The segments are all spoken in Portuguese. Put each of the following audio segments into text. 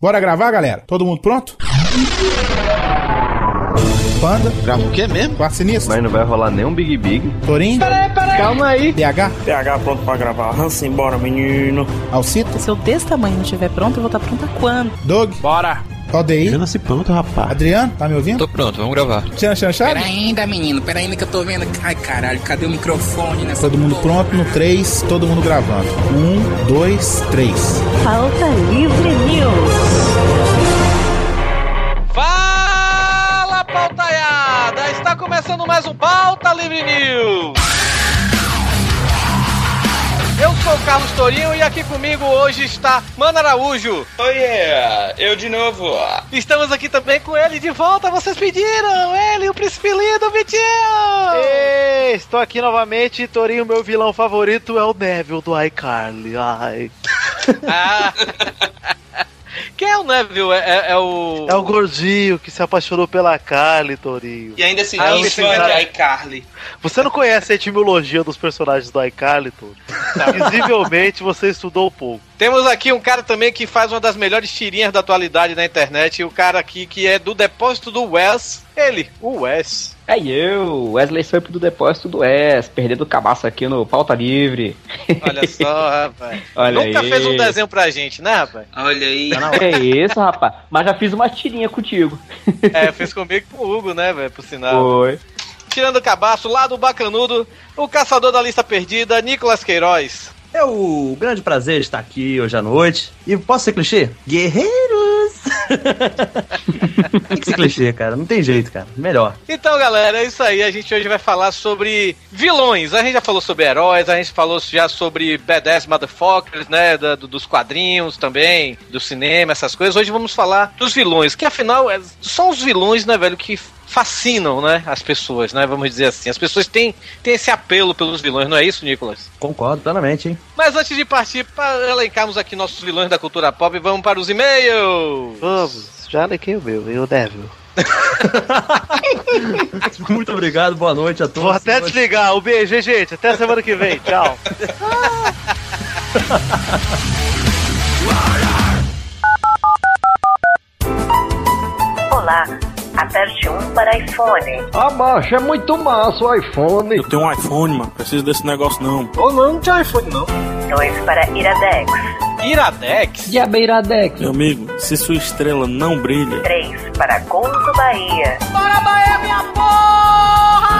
Bora gravar, galera? Todo mundo pronto? Panda. Grava o quê mesmo? Quarto sinistro. Mas não vai rolar nem um Big Big. Torinho. Peraí, peraí. Calma aí. PH. PH pronto pra gravar. Hansa, embora, menino. Alcita. Se eu desse tamanho não estiver pronto, eu vou estar pronta quando? Doug. Bora. Aldeir. Eu nasci pronto, rapaz. Adriano, tá me ouvindo? Tô pronto, vamos gravar. Tchan, Chan, Chan. Pera ainda, menino, pera ainda que eu tô vendo. Ai, caralho, cadê o microfone nessa Todo mundo porra? pronto no 3, todo mundo gravando. 1, 2, 3. Falta Livre News. Começando mais um Pauta Livre News. Eu sou o Carlos Torinho e aqui comigo hoje está Mano Araújo. Oh yeah, eu de novo. Estamos aqui também com ele de volta, vocês pediram! Ele, o príncipe lindo, Vitinho! Ei, estou aqui novamente. Torinho, meu vilão favorito é o Neville do iCarly. Ai. Ah. Quem é o Neville? É, é- é o. É o gordinho que se apaixonou pela Carly, Torinho. E ainda se Ah, diz fã cara- de iCarly. Você não conhece a etimologia dos personagens do iCarly, Torinho? Visivelmente você estudou pouco. Temos aqui um cara também que faz uma das melhores tirinhas da atualidade na internet. E o cara aqui que é do depósito do Wes. Ele, o Wes. É eu, Wesley Samp do Depósito do West, perdendo o cabaço aqui no Pauta Livre. Olha só, rapaz. Olha Nunca aí. fez um desenho pra gente, né, rapaz? Olha aí. É isso, rapaz. Mas já fiz uma tirinha contigo. É, fez comigo e com o Hugo, né, velho? Por sinal. Foi. Tirando o cabaço, lá do Bacanudo, o caçador da lista perdida, Nicolas Queiroz. É o grande prazer estar aqui hoje à noite. E posso ser clichê? Guerreiros! tem que ser clichê, cara. Não tem jeito, cara. Melhor. Então, galera, é isso aí. A gente hoje vai falar sobre vilões. A gente já falou sobre heróis, a gente falou já sobre badass motherfuckers, né? da- do- dos quadrinhos também, do cinema, essas coisas. Hoje vamos falar dos vilões, que afinal é, são os vilões, né, velho, que fascinam, né, as pessoas, né? Vamos dizer assim. As pessoas têm, têm esse apelo pelos vilões, não é isso, Nicolas? Concordo plenamente, hein? Mas antes de partir para elencarmos aqui nossos vilões da cultura pop, vamos para os e-mails. Vamos, já lequei o meu, e o Neville. Muito obrigado, boa noite a todos. Vou até desligar. Um beijo, hein, gente. Até semana que vem. Tchau. Olá, aperte 1 para iPhone. Ah, macho, é muito massa o iPhone. Eu tenho um iPhone, mano. Preciso desse negócio não. Ou não, não tinha iPhone, não. 2 para Iradex. Iradex? Diabeiradex. Meu amigo, se sua estrela não brilha, 3 para Gonzo Bahia. Bora, Bahia, minha porra!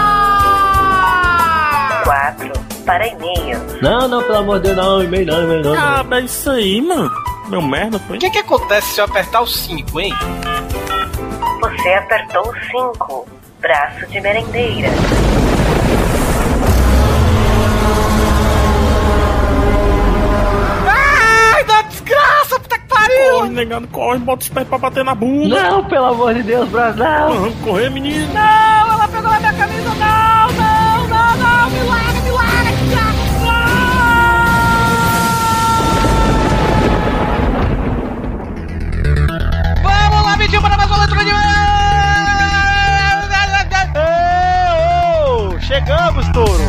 4 para e-mails. Não, não, pelo amor de Deus, não. E-mail não, e-mail não. ah, é isso aí, mano. Meu merda, foi. O que, que acontece se eu apertar o 5, hein? Você apertou 5. Braço de merendeira. Ai, da desgraça, puta que pariu! Corre, negado, corre, bota os pés pra bater na bunda. Não, pelo amor de Deus, Brasil, não. Vamos correr, menino. Não, ela pegou na minha camisa, não, não, não, não, me larga, leitura de... Chegamos, touro.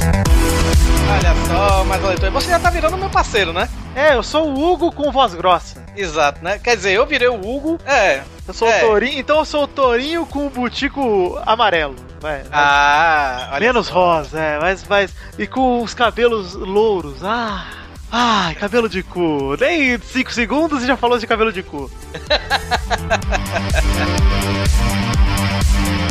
Olha só, mais uma leitura. Você já tá virando meu parceiro, né? É, eu sou o Hugo com voz grossa. Exato, né? Quer dizer, eu virei o Hugo. É. Eu sou É. o Tourinho, então eu sou o Tourinho com o butico amarelo. Vai, Ah, olha Menos só. rosa, é, mas, mas. E com os cabelos louros. Ah! Ai, cabelo de cu. Nem 5 segundos e já falou de cabelo de cu.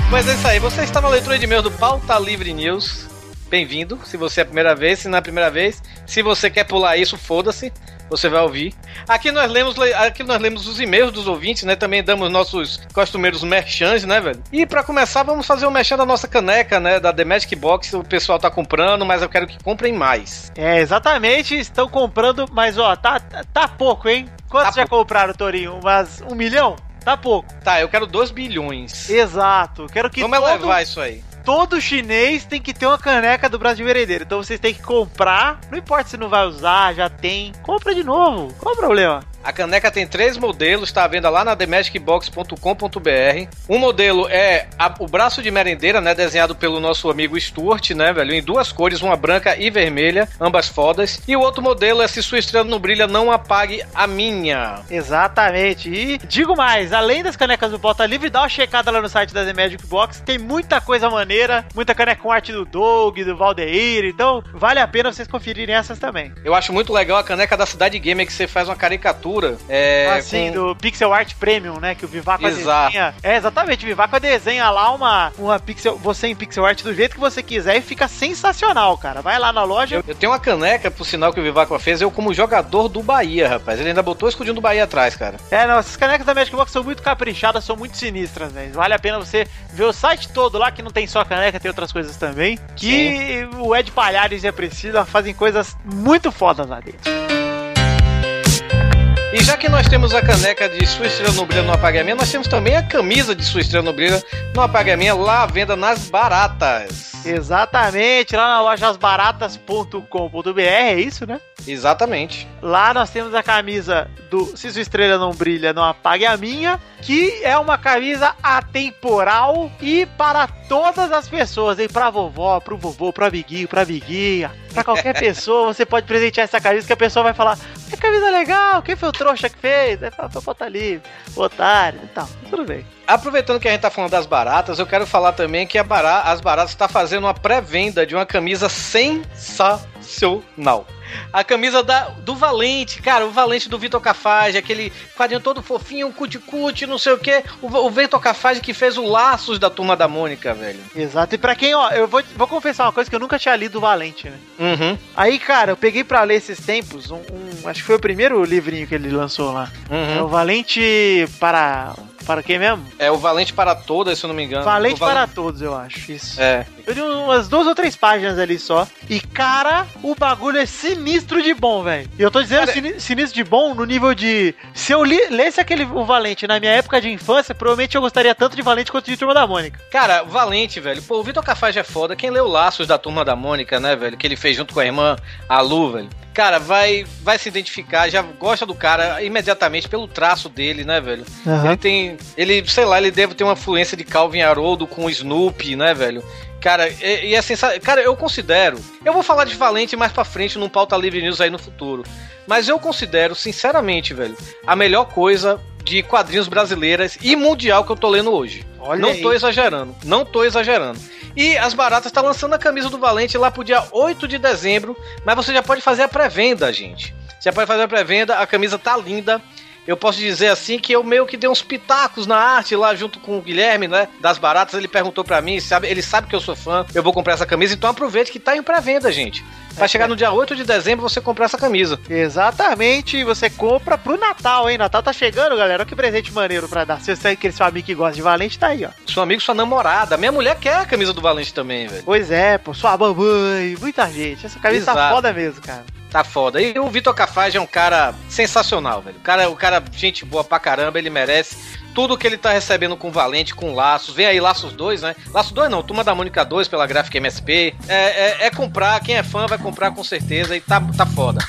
Pois é isso aí, você está na leitura de e-mail do Pauta Livre News. Bem-vindo, se você é a primeira vez, se não é a primeira vez. Se você quer pular isso, foda-se, você vai ouvir. Aqui nós lemos, le- aqui nós lemos os e-mails dos ouvintes, né? Também damos nossos costumeiros merchans, né, velho? E pra começar, vamos fazer o merchan da nossa caneca, né? Da The Magic Box. O pessoal tá comprando, mas eu quero que comprem mais. É, exatamente, estão comprando, mas ó, tá, tá pouco, hein? Quantos Tá já compraram, Tourinho? Umas um milhão? Tá pouco. Tá, eu quero 2 bilhões. Exato. Quero que Vamos todo, elevar isso aí. todo chinês tem que ter uma caneca do Brasil Merendeiro. Então vocês têm que comprar. Não importa se não vai usar, já tem. Compra de novo. Qual o problema? A caneca tem três modelos, tá à venda lá na themagicbox.com.br. Um modelo é a- o braço de merendeira, né? Desenhado pelo nosso amigo Stuart, né, velho? Em duas cores, uma branca e vermelha, ambas fodas. E o outro modelo é Se Sua Estrela Não Brilha, Não Apague a Minha. Exatamente. E digo mais, além das canecas do Bota Livre, dá uma checada lá no site da The Magic Box. Tem muita coisa maneira, muita caneca com arte do Doug, do Valdeir. Então, vale a pena vocês conferirem essas também. Eu acho muito legal a caneca da Cidade Gamer que você faz uma caricatura. É, assim, com- do Pixel Art Premium, né? Que o Vivaco Exato. desenha. É, exatamente. O Vivaco desenha lá uma, uma pixel, você em pixel art do jeito que você quiser e fica sensacional, cara. Vai lá na loja. Eu, eu tenho uma caneca, por sinal, que o Vivaco fez, eu como jogador do Bahia, rapaz. Ele ainda botou o escudinho do Bahia atrás, cara. É, não, essas canecas da Magic Box são muito caprichadas, são muito sinistras, velho. Vale a pena você ver o site todo lá, que não tem só caneca, tem outras coisas também. Que o Ed Palhares e a Priscila fazem coisas muito fodas lá dentro. E já que nós temos a caneca de Sua Estrela no Brilha no Apagamento, nós temos também a camisa de Sua Estrela no Brilha no Apagamento lá à venda nas baratas. Exatamente, lá na loja asbaratas.com.br, é isso, né? Exatamente. Lá nós temos a camisa do Se Sua Estrela Não Brilha, Não Apague a Minha, que é uma camisa atemporal e para todas as pessoas, hein? Pra vovó, pro vovô, pro amiguinho, pra amiguinha, pra qualquer pessoa, você pode presentear essa camisa que a pessoa vai falar, que camisa legal, quem foi o trouxa que fez? Aí fala, foi o Bota Livre, o otário e tal, tudo bem. Aproveitando que a gente tá falando das baratas, eu quero falar também que a bara- as baratas está fazendo uma pré-venda de uma camisa sensacional. A camisa da, do Valente, cara, o Valente do Vitor Cafage, aquele quadrinho todo fofinho, cuticute, não sei o que. O, o Vitor Cafage que fez o Laços da Turma da Mônica, velho. Exato, e pra quem, ó, eu vou, vou confessar uma coisa que eu nunca tinha lido o Valente, né? Uhum. Aí, cara, eu peguei pra ler esses tempos, um, um- acho que foi o primeiro livrinho que ele lançou lá. É o Valente para. Para quem mesmo? É o Valente para Todas, se eu não me engano. Valente para todos, eu acho. Isso. É. Eu li umas duas ou três páginas ali só. E, cara, o bagulho é sinistro de bom, velho. E eu tô dizendo sini- sinistro de bom no nível de. Se eu li- lesse aquele o Valente na minha época de infância, provavelmente eu gostaria tanto de Valente quanto de Turma da Mônica. Cara, Valente, velho. Pô, o Vitor Cafage é foda. Quem leu Laços da Turma da Mônica, né, velho? Que ele fez junto com a irmã, a Lu, velho. Cara, vai, vai se identificar, já gosta do cara imediatamente pelo traço dele, né, velho? Aham. Ele tem. Ele, sei lá, ele deve ter uma influência de Calvin Haroldo com o Snoopy, né, velho? Cara, e, e é sensacional. Cara, eu considero. Eu vou falar de Valente mais pra frente num pauta livre news aí no futuro. Mas eu considero, sinceramente, velho, a melhor coisa de quadrinhos brasileiras e mundial que eu tô lendo hoje. Olha não aí. tô exagerando, não tô exagerando. E as Baratas tá lançando a camisa do Valente lá pro dia 8 de dezembro, mas você já pode fazer a pré-venda, gente. Você já pode fazer a pré-venda, a camisa tá linda. Eu posso dizer assim que eu meio que dei uns pitacos na arte lá junto com o Guilherme, né? Das baratas. Ele perguntou pra mim, sabe? Ele sabe que eu sou fã, eu vou comprar essa camisa, então aproveite que tá em pré-venda, gente. Vai chegar no dia 8 de dezembro você comprar essa camisa. Exatamente, você compra pro Natal, hein? Natal tá chegando, galera. Olha que presente maneiro pra dar. Se você é aquele seu amigo que gosta de Valente, tá aí, ó. Seu amigo, sua namorada. Minha mulher quer a camisa do Valente também, velho. Pois é, pô, sua mamãe, muita gente. Essa camisa tá Exato. foda mesmo, cara. Tá foda. E o Vitor Cafage é um cara sensacional, velho. O cara, o cara, gente boa pra caramba, ele merece tudo que ele tá recebendo com Valente, com Laços. Vem aí Laços 2, né? Laços 2 não, Turma da Mônica 2 pela Gráfica MSP. É, é, é comprar, quem é fã vai comprar com certeza e tá, tá foda.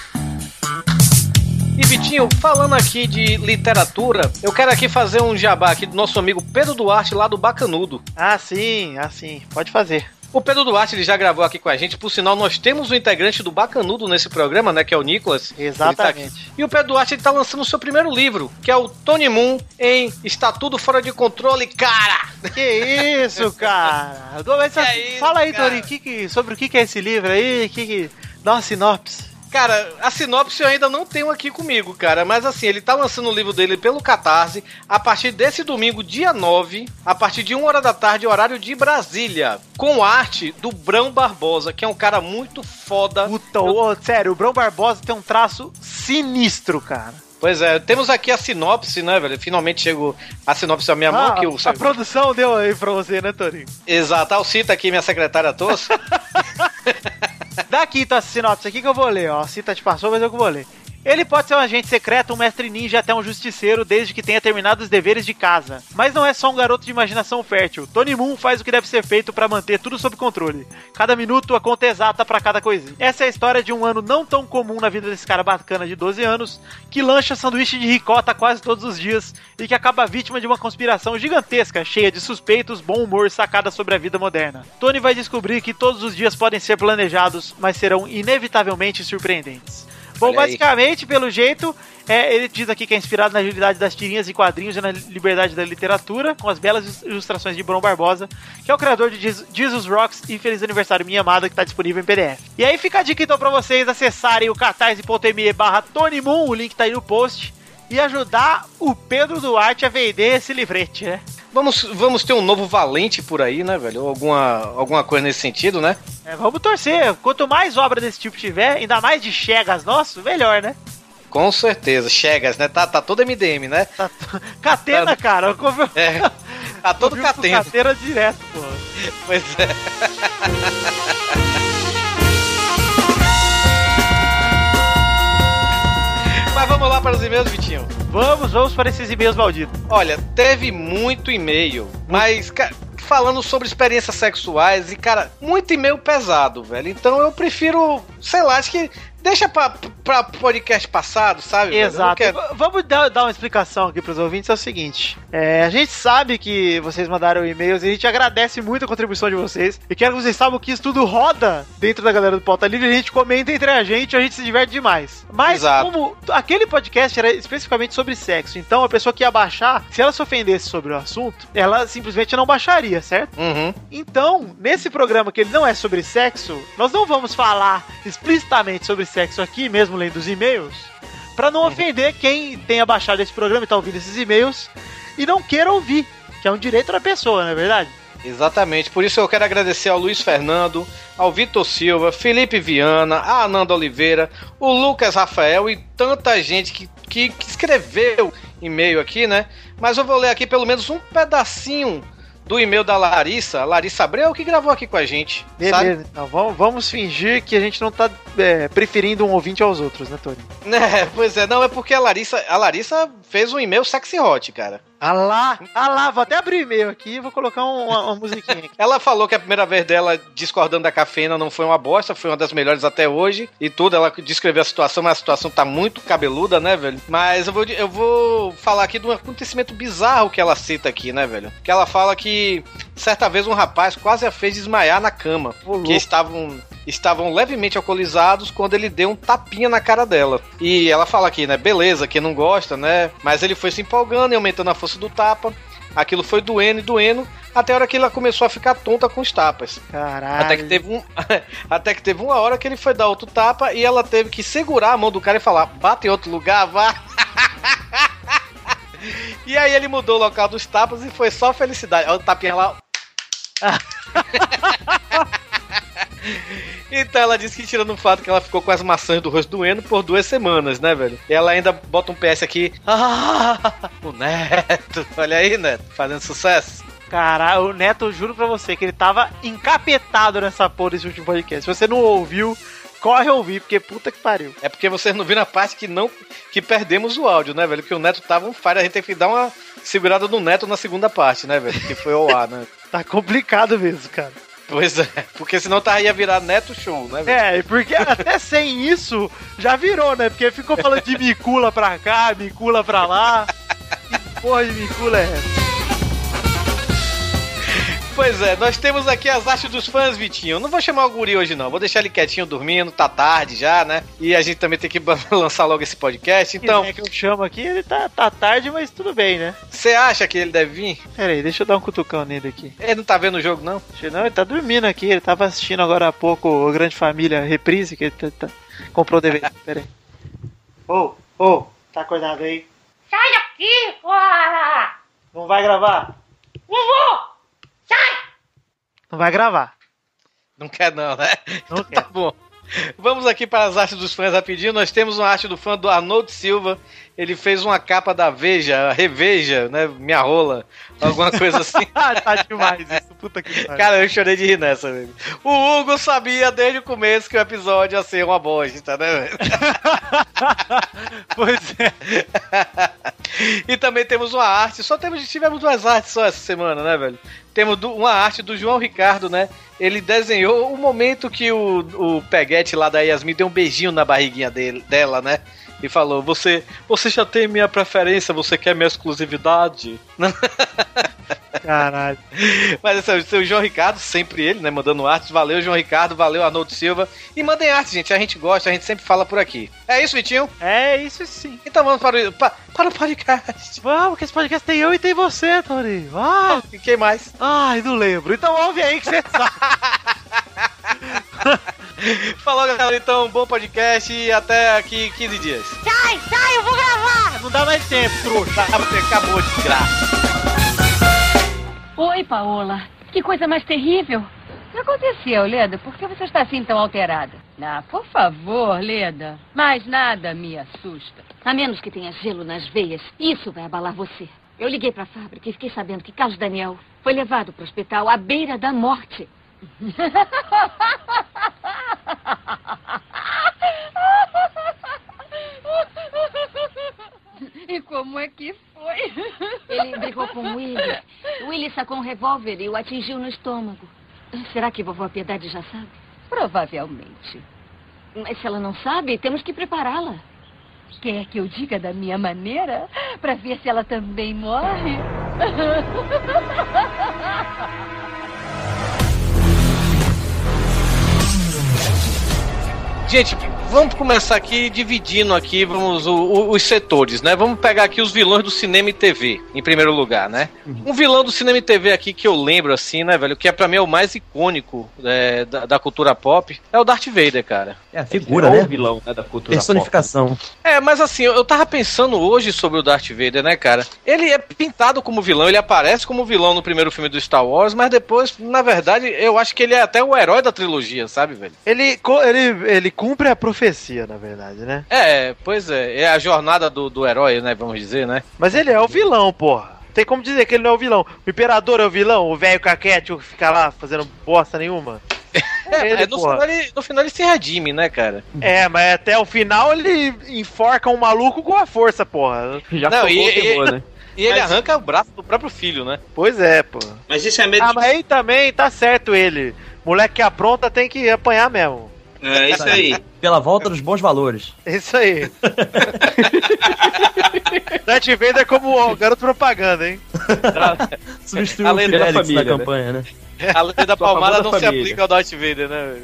E Vitinho, falando aqui de literatura, eu quero aqui fazer um jabá aqui do nosso amigo Pedro Duarte lá do Bacanudo. Ah, sim, ah, sim. Pode fazer. O Pedro Duarte ele já gravou aqui com a gente, por sinal, nós temos um integrante do Bacanudo nesse programa, né? Que é o Nicolas. Tá. Exatamente. E o Pedro Duarte ele tá lançando o seu primeiro livro, que é o Tony Moon em Está Tudo Fora de Controle, cara! Que isso, cara? Mas, é isso, Fala aí, cara? Tori, que que- sobre o que, que é esse livro aí? Que que... Dá uma sinopse. Cara, a sinopse eu ainda não tenho aqui comigo, cara, mas assim, ele tá lançando o livro dele pelo Catarse a partir desse domingo, dia 9, a partir de 1 hora da tarde, horário de Brasília, com arte do Brão Barbosa, que é um cara muito foda. Puta, ô, sério, o Brão Barbosa tem um traço sinistro, cara. Pois é, temos aqui a sinopse, né, velho? Finalmente chegou a sinopse à minha mão, Ah, que o a produção deu aí pra você, né, Torinho? Exato, Alcita aqui, minha secretária tosse. Dá aqui então essa sinopse aqui que eu vou ler, ó. A Cita te passou, mas eu que vou ler. Ele pode ser um agente secreto, um mestre ninja até um justiceiro, desde que tenha terminado os deveres de casa. Mas não é só um garoto de imaginação fértil. Tony Moon faz o que deve ser feito para manter tudo sob controle. Cada minuto a conta exata para cada coisinha. Essa é a história de um ano não tão comum na vida desse cara bacana de 12 anos, que lancha sanduíche de ricota quase todos os dias e que acaba vítima de uma conspiração gigantesca, cheia de suspeitos, bom humor e sacadas sobre a vida moderna. Tony vai descobrir que todos os dias podem ser planejados, mas serão inevitavelmente surpreendentes. Bom, basicamente, pelo jeito, é, ele diz aqui que é inspirado na agilidade das tirinhas e quadrinhos e na liberdade da literatura, com as belas ilustrações de Bron Barbosa, que é o criador de Jesus- Jesus Rocks e Feliz Aniversário Minha Amada, que está disponível em PDF. E aí fica a dica então pra vocês acessarem o catarse.me barra Tony Moon, o link tá aí no post, e ajudar o Pedro Duarte a vender esse livrete, né? Vamos, vamos ter um novo valente por aí, né, velho? Alguma, alguma coisa nesse sentido, né? É, vamos torcer. Quanto mais obra desse tipo tiver, ainda mais de Chegas nosso, melhor, né? Com certeza. Chegas, né? Tá, tá todo MDM, né? Catena, cara. Eu É. Tá todo catena. Catena direto, pô. Pois é. para os e-mails, Vitinho. Vamos, vamos para esses e-mails malditos. Olha, teve muito e-mail, mas ca- falando sobre experiências sexuais e, cara, muito e-mail pesado, velho. Então eu prefiro, sei lá, acho que deixa pra, pra podcast passado, sabe? Exato. quero- Vamos dar, dar uma explicação aqui pros ouvintes. É o seguinte: é, a gente sabe que vocês mandaram e-mails e a gente agradece muito a contribuição de vocês. E quero que vocês saibam que isso tudo roda dentro da galera do Pauta Livre. A gente comenta entre a gente, a gente se diverte demais. Mas, Exato. como aquele podcast era especificamente sobre sexo, então a pessoa que ia baixar, se ela se ofendesse sobre o assunto, ela simplesmente não baixaria, certo? Uhum. Então, nesse programa que ele não é sobre sexo, nós não vamos falar explicitamente sobre sexo aqui, mesmo lendo os e-mails, pra não ofender quem tenha baixado esse programa e tá ouvindo esses e-mails e não queira ouvir, que é um direito da pessoa, não é verdade? Exatamente, por isso eu quero agradecer ao Luiz Fernando, ao Vitor Silva, Felipe Viana, a Ananda Oliveira, o Lucas Rafael e tanta gente que, que, que escreveu e-mail aqui, né? Mas eu vou ler aqui pelo menos um pedacinho do e-mail da Larissa, Larissa Abreu, que gravou aqui com a gente. sabe? Beleza, então vamos, vamos fingir que a gente não tá é, preferindo um ouvinte aos outros, né, Tony? É, pois é, não, é porque a Larissa, a Larissa fez um e-mail sexy hot, cara. Ah lá, ah lá, vou até abrir e-mail aqui e vou colocar um- uma, uma musiquinha aqui. Ela falou que a primeira vez dela discordando da cafeína não foi uma bosta, foi uma das melhores até hoje. E tudo, ela descreveu a situação, mas a situação tá muito cabeluda, né, velho? Mas eu vou, eu vou falar aqui de um acontecimento bizarro que ela cita aqui, né, velho? Que ela fala que certa vez um rapaz quase a fez desmaiar na cama. que estavam estavam levemente alcoolizados quando ele deu um tapinha na cara dela. E ela fala aqui, né? Beleza, quem não gosta, né? Mas ele foi se empolgando e aumentando a força do tapa. Aquilo foi doendo e doendo, até a hora que ela começou a ficar tonta com os tapas. Caralho. Até que teve um, até que teve uma hora que ele foi dar outro tapa e ela teve que segurar a mão do cara e falar: "Bate em outro lugar, vá". e aí ele mudou o local dos tapas e foi só felicidade. Olha o tapinha lá. Então ela disse que tirando o fato que ela ficou com as maçãs do rosto doendo por duas semanas, né, velho? E ela ainda bota um PS aqui. Ah, o Neto. Olha aí, Neto, fazendo sucesso. Cara, o Neto, eu juro pra você que ele tava encapetado nessa porra desse último podcast. Se você não ouviu, corre ouvir, porque puta que pariu. É porque vocês não viram a parte que não que perdemos o áudio, né, velho? Que o Neto tava um fire, a gente teve que dar uma segurada no Neto na segunda parte, né, velho? Que foi ao ar, né? Tá complicado mesmo, cara. Pois é, porque senão tá, ia virar Neto Show, né? É, porque até sem isso já virou, né? Porque ficou falando de micula pra cá, micula pra lá. Que porra de micula é essa? Pois é, nós temos aqui as artes dos fãs, Vitinho. Eu não vou chamar o guri hoje, não. Vou deixar ele quietinho dormindo, tá tarde já, né? E a gente também tem que lançar logo esse podcast. Então, é que eu chamo aqui, ele tá, tá tarde, mas tudo bem, né? você acha que ele deve vir? Pera aí, deixa eu dar um cutucão nele aqui. Ele não tá vendo o jogo, não? Não, ele tá dormindo aqui, ele tava assistindo agora há pouco o Grande Família Reprise, que ele tá- tá- comprou o DVD. Pera aí. Ô, ô, tá acordado aí? Sai daqui, porra! Não vai gravar? Não vou! Sai! Não vai gravar. Não quer, não, né? Não Tá bom. Vamos aqui para as artes dos fãs rapidinho. Nós temos uma arte do fã do Arnold Silva. Ele fez uma capa da Veja, Reveja, né? Minha rola. Alguma coisa assim. tá demais isso. Puta que pariu. Cara, eu chorei de rir nessa, velho. O Hugo sabia desde o começo que o episódio ia ser uma bosta, né, velho? pois é. e também temos uma arte, só temos, tivemos duas artes só essa semana, né, velho? Temos uma arte do João Ricardo, né? Ele desenhou o momento que o, o Peguete lá da Yasmin deu um beijinho na barriguinha dele, dela, né? E falou: Você você já tem minha preferência, você quer minha exclusividade? Caralho. Mas esse é o João Ricardo, sempre ele, né? Mandando artes. Valeu, João Ricardo, valeu, Arnoldo Silva. E mandem arte, gente. A gente gosta, a gente sempre fala por aqui. É isso, Vitinho? É isso sim. Então vamos para o, pa- para o podcast. Vamos, que esse podcast tem eu e tem você, Tony. Ah, E quem mais? ai, não lembro. Então ouve aí que você sabe. Falou, galera. Então, bom podcast e até aqui 15 dias. Sai, sai, eu vou gravar! Não dá mais tempo, trouxa. Ah, você acabou de graça. Oi, Paola. Que coisa mais terrível. O que aconteceu, Leda? Por que você está assim tão alterada? Ah, por favor, Leda. Mais nada me assusta. A menos que tenha gelo nas veias. Isso vai abalar você. Eu liguei para a fábrica e fiquei sabendo que Carlos Daniel foi levado para o hospital à beira da morte. E como é que foi? Ele brigou com Willy. O Willy sacou um revólver e o atingiu no estômago. Será que vovó Piedade já sabe? Provavelmente. Mas se ela não sabe, temos que prepará-la. Quer que eu diga da minha maneira? Para ver se ela também morre? Gente, vamos começar aqui dividindo aqui vamos o- o- os setores, né? Vamos pegar aqui os vilões do cinema e TV, em primeiro lugar, né? Um vilão do cinema e TV aqui que eu lembro, assim, né, velho? Que é pra mim é o mais icônico é, da, da cultura pop, é o Darth Vader, cara. É a figura, é né? o vilão né, da cultura Personificação. É, mas assim, eu, eu tava pensando hoje sobre o Darth Vader, né, cara? Ele é pintado como vilão, ele aparece como vilão no primeiro filme do Star Wars, mas depois, na verdade, eu acho que ele é até o herói da trilogia, sabe, velho? Ele, ele, ele cumpre a profecia, na verdade, né? É, pois é, é a jornada do, do herói, né, vamos dizer, né? Mas ele é o vilão, porra. Tem como dizer que ele não é o vilão. O imperador é o vilão, o velho caquete que fica lá fazendo bosta nenhuma. É, Ele, é, no, final ele, no final ele se redime, né, cara? É, mas até o final ele enforca um maluco com a força, porra. Já Não, e- e- queimou, né? E ele Mas- arranca o braço do próprio filho, né? Pois é, pô. Mas isso é medo Ah, mas aí também tá certo ele. Moleque que apronta tem que apanhar mesmo. É isso aí. Pela volta dos bons valores. Isso aí. Darth Vader como o garoto propaganda, hein? Substituiu A o lei da Félix família, na né? campanha, né? A lei da palmada não se família. aplica ao Darth Vader, né?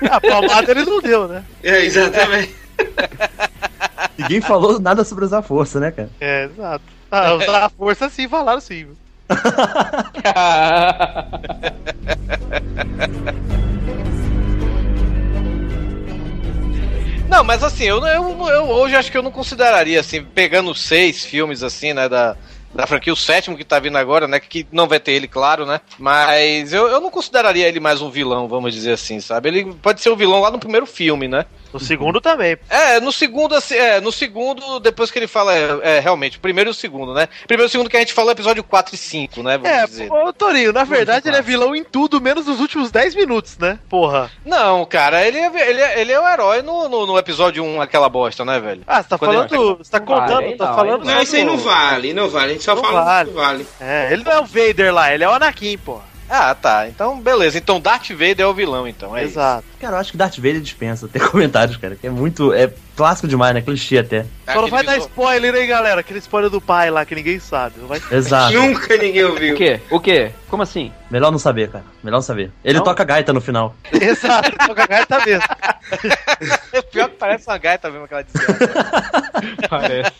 A palmada ele não deu, né? É, exatamente. Ninguém falou nada sobre usar força, né, cara? É, exato. Ah, usar a força sim, falaram sim. Não, mas assim, eu, eu, eu hoje acho que eu não consideraria, assim, pegando seis filmes, assim, né, da, da franquia, o sétimo que tá vindo agora, né, que não vai ter ele, claro, né, mas eu, eu não consideraria ele mais um vilão, vamos dizer assim, sabe? Ele pode ser um vilão lá no primeiro filme, né? No segundo também. É, no segundo, assim, é, no segundo, depois que ele fala, é, é, realmente, o primeiro e o segundo, né? Primeiro e o segundo que a gente falou é episódio 4 e 5, né, vamos É, dizer. ô Torinho, na verdade ele é vilão em tudo, menos nos últimos 10 minutos, né? Porra. Não, cara, ele é, ele é, ele é o herói no, no, no episódio 1, aquela bosta, né, velho? Ah, você tá Quando ele- falando. Você tá contando, vale, tá não, falando. Não, isso aí não vale, não vale. A gente só Não fala vale. que vale. É, ele não é o Vader lá, ele é o Anakin, porra. Ah, tá. Então, beleza. Então, Darth Vader é o vilão, então. É Exato. Cara, eu acho que Darth Vader dispensa ter comentários, cara. Que é muito. É clássico demais, né? Clichê até. isso. Só não vai dar Aquele spoiler aí, galera. Aquele spoiler do pai lá que ninguém sabe. Não vai... Exato. Nunca ninguém O ouviu. quê? O quê? Como assim? Melhor não saber, cara. Melhor não saber. Ele Não? toca gaita no final. Exato, o gagar tá mesmo. É pior que parece uma gaita mesmo aquela desgraça. Parece.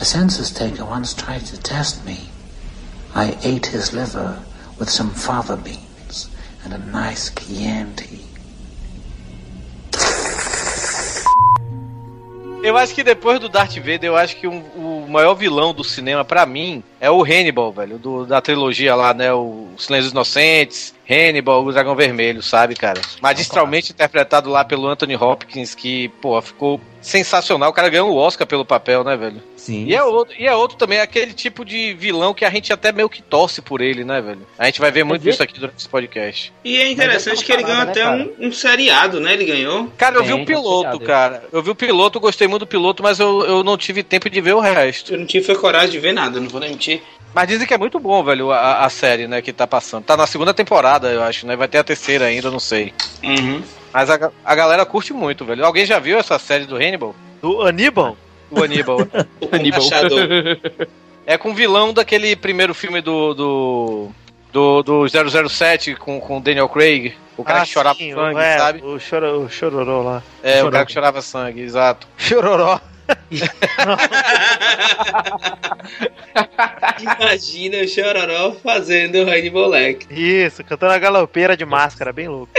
A census taker once tried to test me. I ate his liver with some fava beans and a nice Chianti. Eu acho que depois do Darth Vader, eu acho que um- o maior vilão do cinema, pra mim, é o Hannibal, velho, do- da trilogia lá, né? O Silêncio dos Inocentes, Hannibal, o Dragão Vermelho, sabe, cara? Magistralmente interpretado lá pelo Anthony Hopkins, que, pô, ficou sensacional. O cara ganhou o Oscar pelo papel, né, velho? Sim. E é outro, e é outro também, aquele tipo de vilão que a gente até meio que torce por ele, né, velho? A gente vai ver muito isso aqui durante esse podcast. E é interessante que ele ganhou até um, um seriado, né? Ele ganhou. Cara, eu vi o piloto, cara. Eu vi o piloto, gostei muito do piloto, mas eu, eu não tive tempo de ver o resto. Eu não tive coragem de ver nada, não vou nem mentir. Mas dizem que é muito bom, velho, a, a série, né, que tá passando. Tá na segunda temporada, eu acho, né? Vai ter a terceira ainda, não sei. Uhum. Mas a, a galera curte muito, velho. Alguém já viu essa série do Hannibal? Do Aníbal? O Aníbal. o Aníbal. É com o vilão daquele primeiro filme do. do. do, do 007 com, com o Daniel Craig. O cara Ah, que chorava sim, sangue, é, sabe? O, choro, o chororô lá. É, o Chororô. cara que chorava sangue, exato. Chororó. Imagina o Chororó fazendo o Hannibal Lecter. Isso, cantando a galopeira de máscara, bem louco.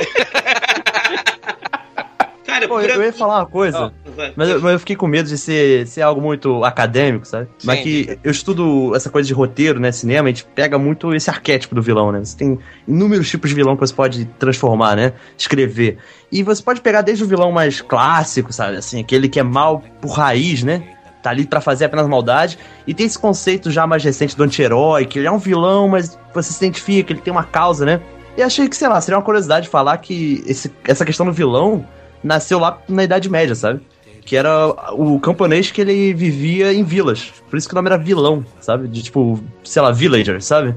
Cara, Pô, eu ia falar uma coisa, vai. mas eu, mas eu fiquei com medo de ser, ser algo muito acadêmico, sabe? Mas Sim. que eu estudo essa coisa de roteiro, né? Cinema, a gente pega muito esse arquétipo do vilão, né? Você tem inúmeros tipos de vilão que você pode transformar, né? Escrever. E você pode pegar desde o vilão mais clássico, sabe? Assim, aquele que é mal por raiz, né? Tá ali pra fazer apenas maldade. E tem esse conceito já mais recente do anti-herói, que ele é um vilão, mas você se identifica, ele tem uma causa, né? E achei que, sei lá, seria uma curiosidade falar que esse, essa questão do vilão nasceu lá na Idade Média, sabe? Que era o camponês que ele vivia em vilas. Por isso que o nome era vilão, sabe? De tipo, sei lá, villager, sabe?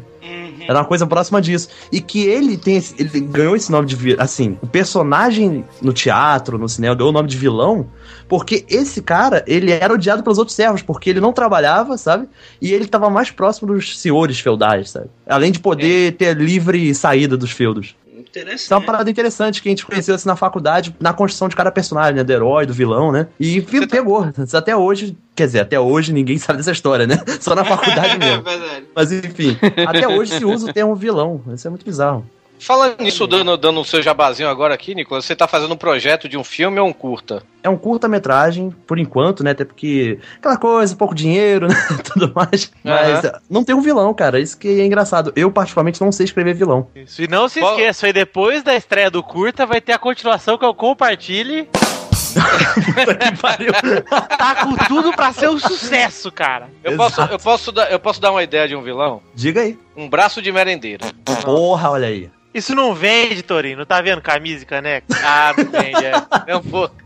Era uma coisa próxima disso. E que ele tem esse- ele ganhou esse nome de assim, o personagem no teatro, no cinema ganhou o nome de vilão, porque esse cara, ele era odiado pelos outros servos, porque ele não trabalhava, sabe? E ele tava mais próximo dos senhores feudais, sabe? Além de poder ter livre saída dos feudos. Interessante. Isso é uma parada interessante que a gente conheceu assim na faculdade, na construção de cada personagem, né? Do herói, do vilão, né? E fi- pegou. Até hoje, quer dizer, até hoje ninguém sabe dessa história, né? Só na faculdade mesmo. verdade. Mas enfim, até hoje se usa o termo vilão. Isso é muito bizarro. Falando nisso, dando, dando o seu jabazinho agora aqui, Nicolas, você tá fazendo um projeto de um filme ou um curta? É um curta-metragem, por enquanto, né? Até porque aquela coisa, pouco dinheiro, né? Tudo mais. Mas Aham. não tem um vilão, cara. Isso que é engraçado. Eu, particularmente, não sei escrever vilão. Isso. E não se esqueça, aí depois da estreia do curta vai ter a continuação que eu compartilhe. tá com tudo pra ser um sucesso, cara. Eu posso, eu, posso dar, eu posso dar uma ideia de um vilão? Diga aí. Um braço de merendeiro. Porra, olha aí. Isso não vende, Torino. Tá vendo camisa e caneca? Ah, não vende, é. Não vou.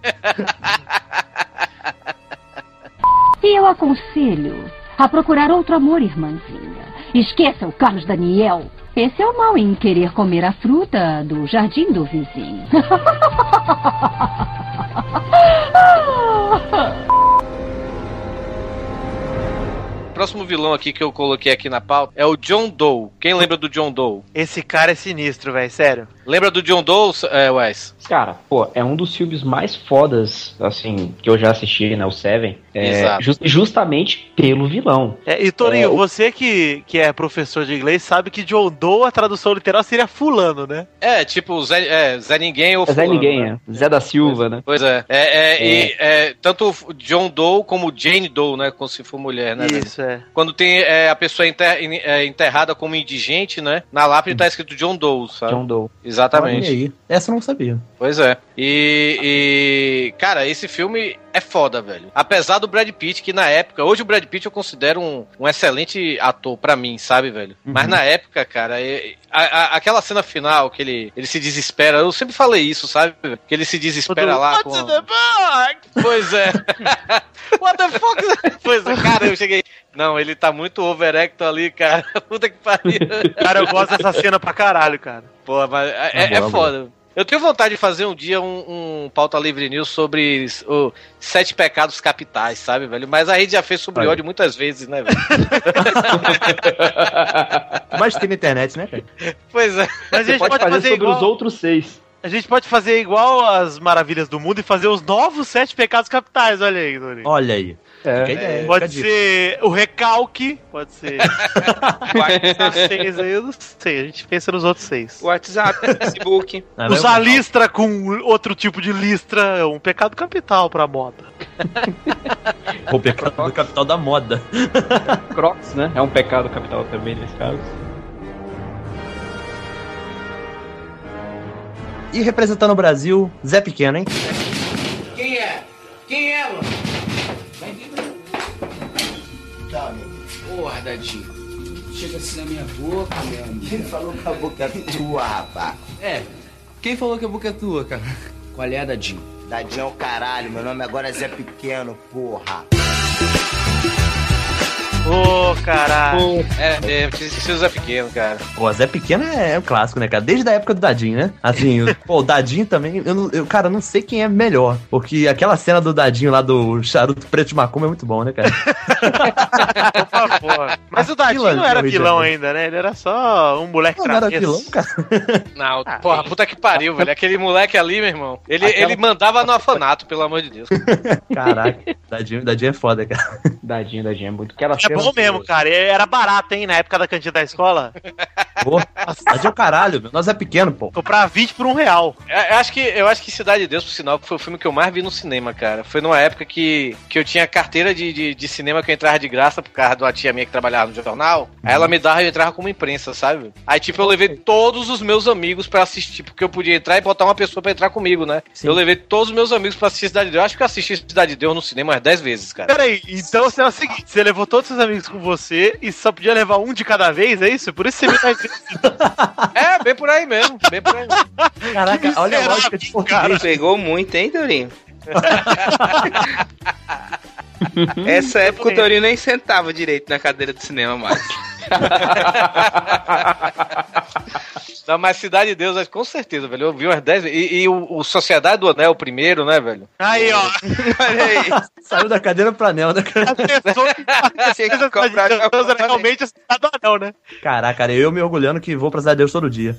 Eu aconselho a procurar outro amor, irmãzinha. Esqueça o Carlos Daniel. Esse é o mal em querer comer a fruta do jardim do vizinho. O próximo vilão aqui que eu coloquei aqui na pauta é o John Doe. Quem lembra do John Doe? Esse cara é sinistro, velho, sério. Lembra do John Doe, é, Wes? Cara, pô, é um dos filmes mais fodas, assim, que eu já assisti, né? O Seven. É, Exato. jus- justamente pelo vilão. É, e Torinho, É, o- você que, que é professor de inglês sabe que John Doe, a tradução literal seria fulano, né? É, tipo Zé, é, Zé Ninguém ou É Zé fulano, Ninguém, né? é. Zé da Silva, né? Pois é. É, é, E, é, tanto o John Doe como Jane Doe, né? Como se for mulher, né? velho? Isso, é. Quando tem é, a pessoa enterrada como indigente, né? Na lápide tá escrito John Doe, sabe? John Doe. Olha Exatamente. aí. Essa eu não sabia. Pois é. E, e, Cara, esse filme é foda, velho. Apesar do Brad Pitt, que na época. Hoje o Brad Pitt eu considero um, um excelente ator pra mim, sabe, velho? Mas na época, cara, a- a- aquela cena final que ele, ele se desespera. Eu sempre falei isso, sabe? Que ele se desespera lá. Com... Pois é. What the fuck? Pois é, cara, eu cheguei. Não, ele tá muito overacto ali, cara. Puta que pariu. Cara, eu gosto dessa cena pra caralho, cara. Pô, mas é, é- é foda. Eu tenho vontade de fazer um dia um, um pauta livre news sobre os sete pecados capitais, sabe, velho? Mas a gente já fez sobre Aí. ódio muitas vezes, né, velho? Mas tem na internet, né, cara? Pois é. Mas a gente pode pode, fazer fazer sobre igual... os outros seis. A gente pode fazer igual as maravilhas do mundo e fazer os novos sete pecados capitais, olha aí, Torinho. Olha aí. É. Fica Pode ser o recalque, pode ser. seis aí, eu não sei. A gente pensa nos outros seis. WhatsApp, Facebook. Ah, Usar listra com outro tipo de listra é um pecado capital pra moda. O pecado do capital da moda. Crocs, né? É um pecado capital também nesse caso. E representando o Brasil, Zé Pequeno, hein? Quem é? Quem é, mano? Tá, meu. Porra, Dadinho. Chega assim na minha boca, meu amigo. Quem falou que a boca é tua, rapaz? É. Quem falou que a boca é tua, cara? Qual é, Dadinho? Dadinho é o caralho. Meu nome agora é Zé Pequeno, porra. Ô, caralho. É, é, preciso Zé Pequeno, cara. Pô, Zé Pequeno é, é um clássico, né, cara? Desde a época do Dadinho, né? Assim, o- pô, o Dadinho também, eu, eu, cara, eu não sei quem é melhor. Porque aquela cena do Dadinho lá do charuto preto de macumba é muito bom, né, cara? Por favor. Mas o Dadinho não era vilão ainda, né? Ele era só um moleque Não, não era vilão, cara. Não, porra, puta que pariu, velho. Aquele moleque ali, meu irmão. Ele, Aquela- ele mandava no orfanato, pelo amor de Deus. Caraca, Dadinho, Dadinho é foda, cara. Dadinho, Dadinho é muito. Aquela É cena bom mesmo, cara. Era barato, hein? Na época da cantina da escola. Pô, é o caralho, meu. Nós é pequeno, pô. Comprava 20 por um real. Eu eu acho que, eu acho que Cidade de Deus, por sinal, foi o filme que eu mais vi no cinema, cara. Foi numa época que, que eu tinha carteira de, de, de cinema que eu entrava de graça por causa de uma tia minha que trabalhava no jornal. Aí ela me dava e eu entrava como imprensa, sabe? Aí, tipo, eu levei todos os meus amigos pra assistir, porque eu podia entrar e botar uma pessoa pra entrar comigo, né? Eu levei todos os meus amigos pra assistir Cidade de Deus. Eu acho que eu assisti Cidade de Deus no cinema umas 10 vezes, cara. Peraí, então você é o seguinte: você levou todos os seus amigos com você e só podia levar um de cada vez, é isso? Por isso você me faz É, bem por aí mesmo, bem por aí mesmo. Caraca, olha a lógica de português. Pegou muito, hein, Torinho? Essa época o Torinho nem sentava direito na cadeira do cinema mais. Não, mas Cidade de Deus, com certeza, velho. Eu vi umas 10 vezes. E, e o, o Sociedade do Anel, o primeiro, né, velho? Aí, ó. Aí. Saiu da cadeira pra anel, né, cara? A pessoa que comprar já Deus era realmente a cidade do anel, né? Caraca, cara, eu me orgulhando que vou pra Cidade de Deus todo dia.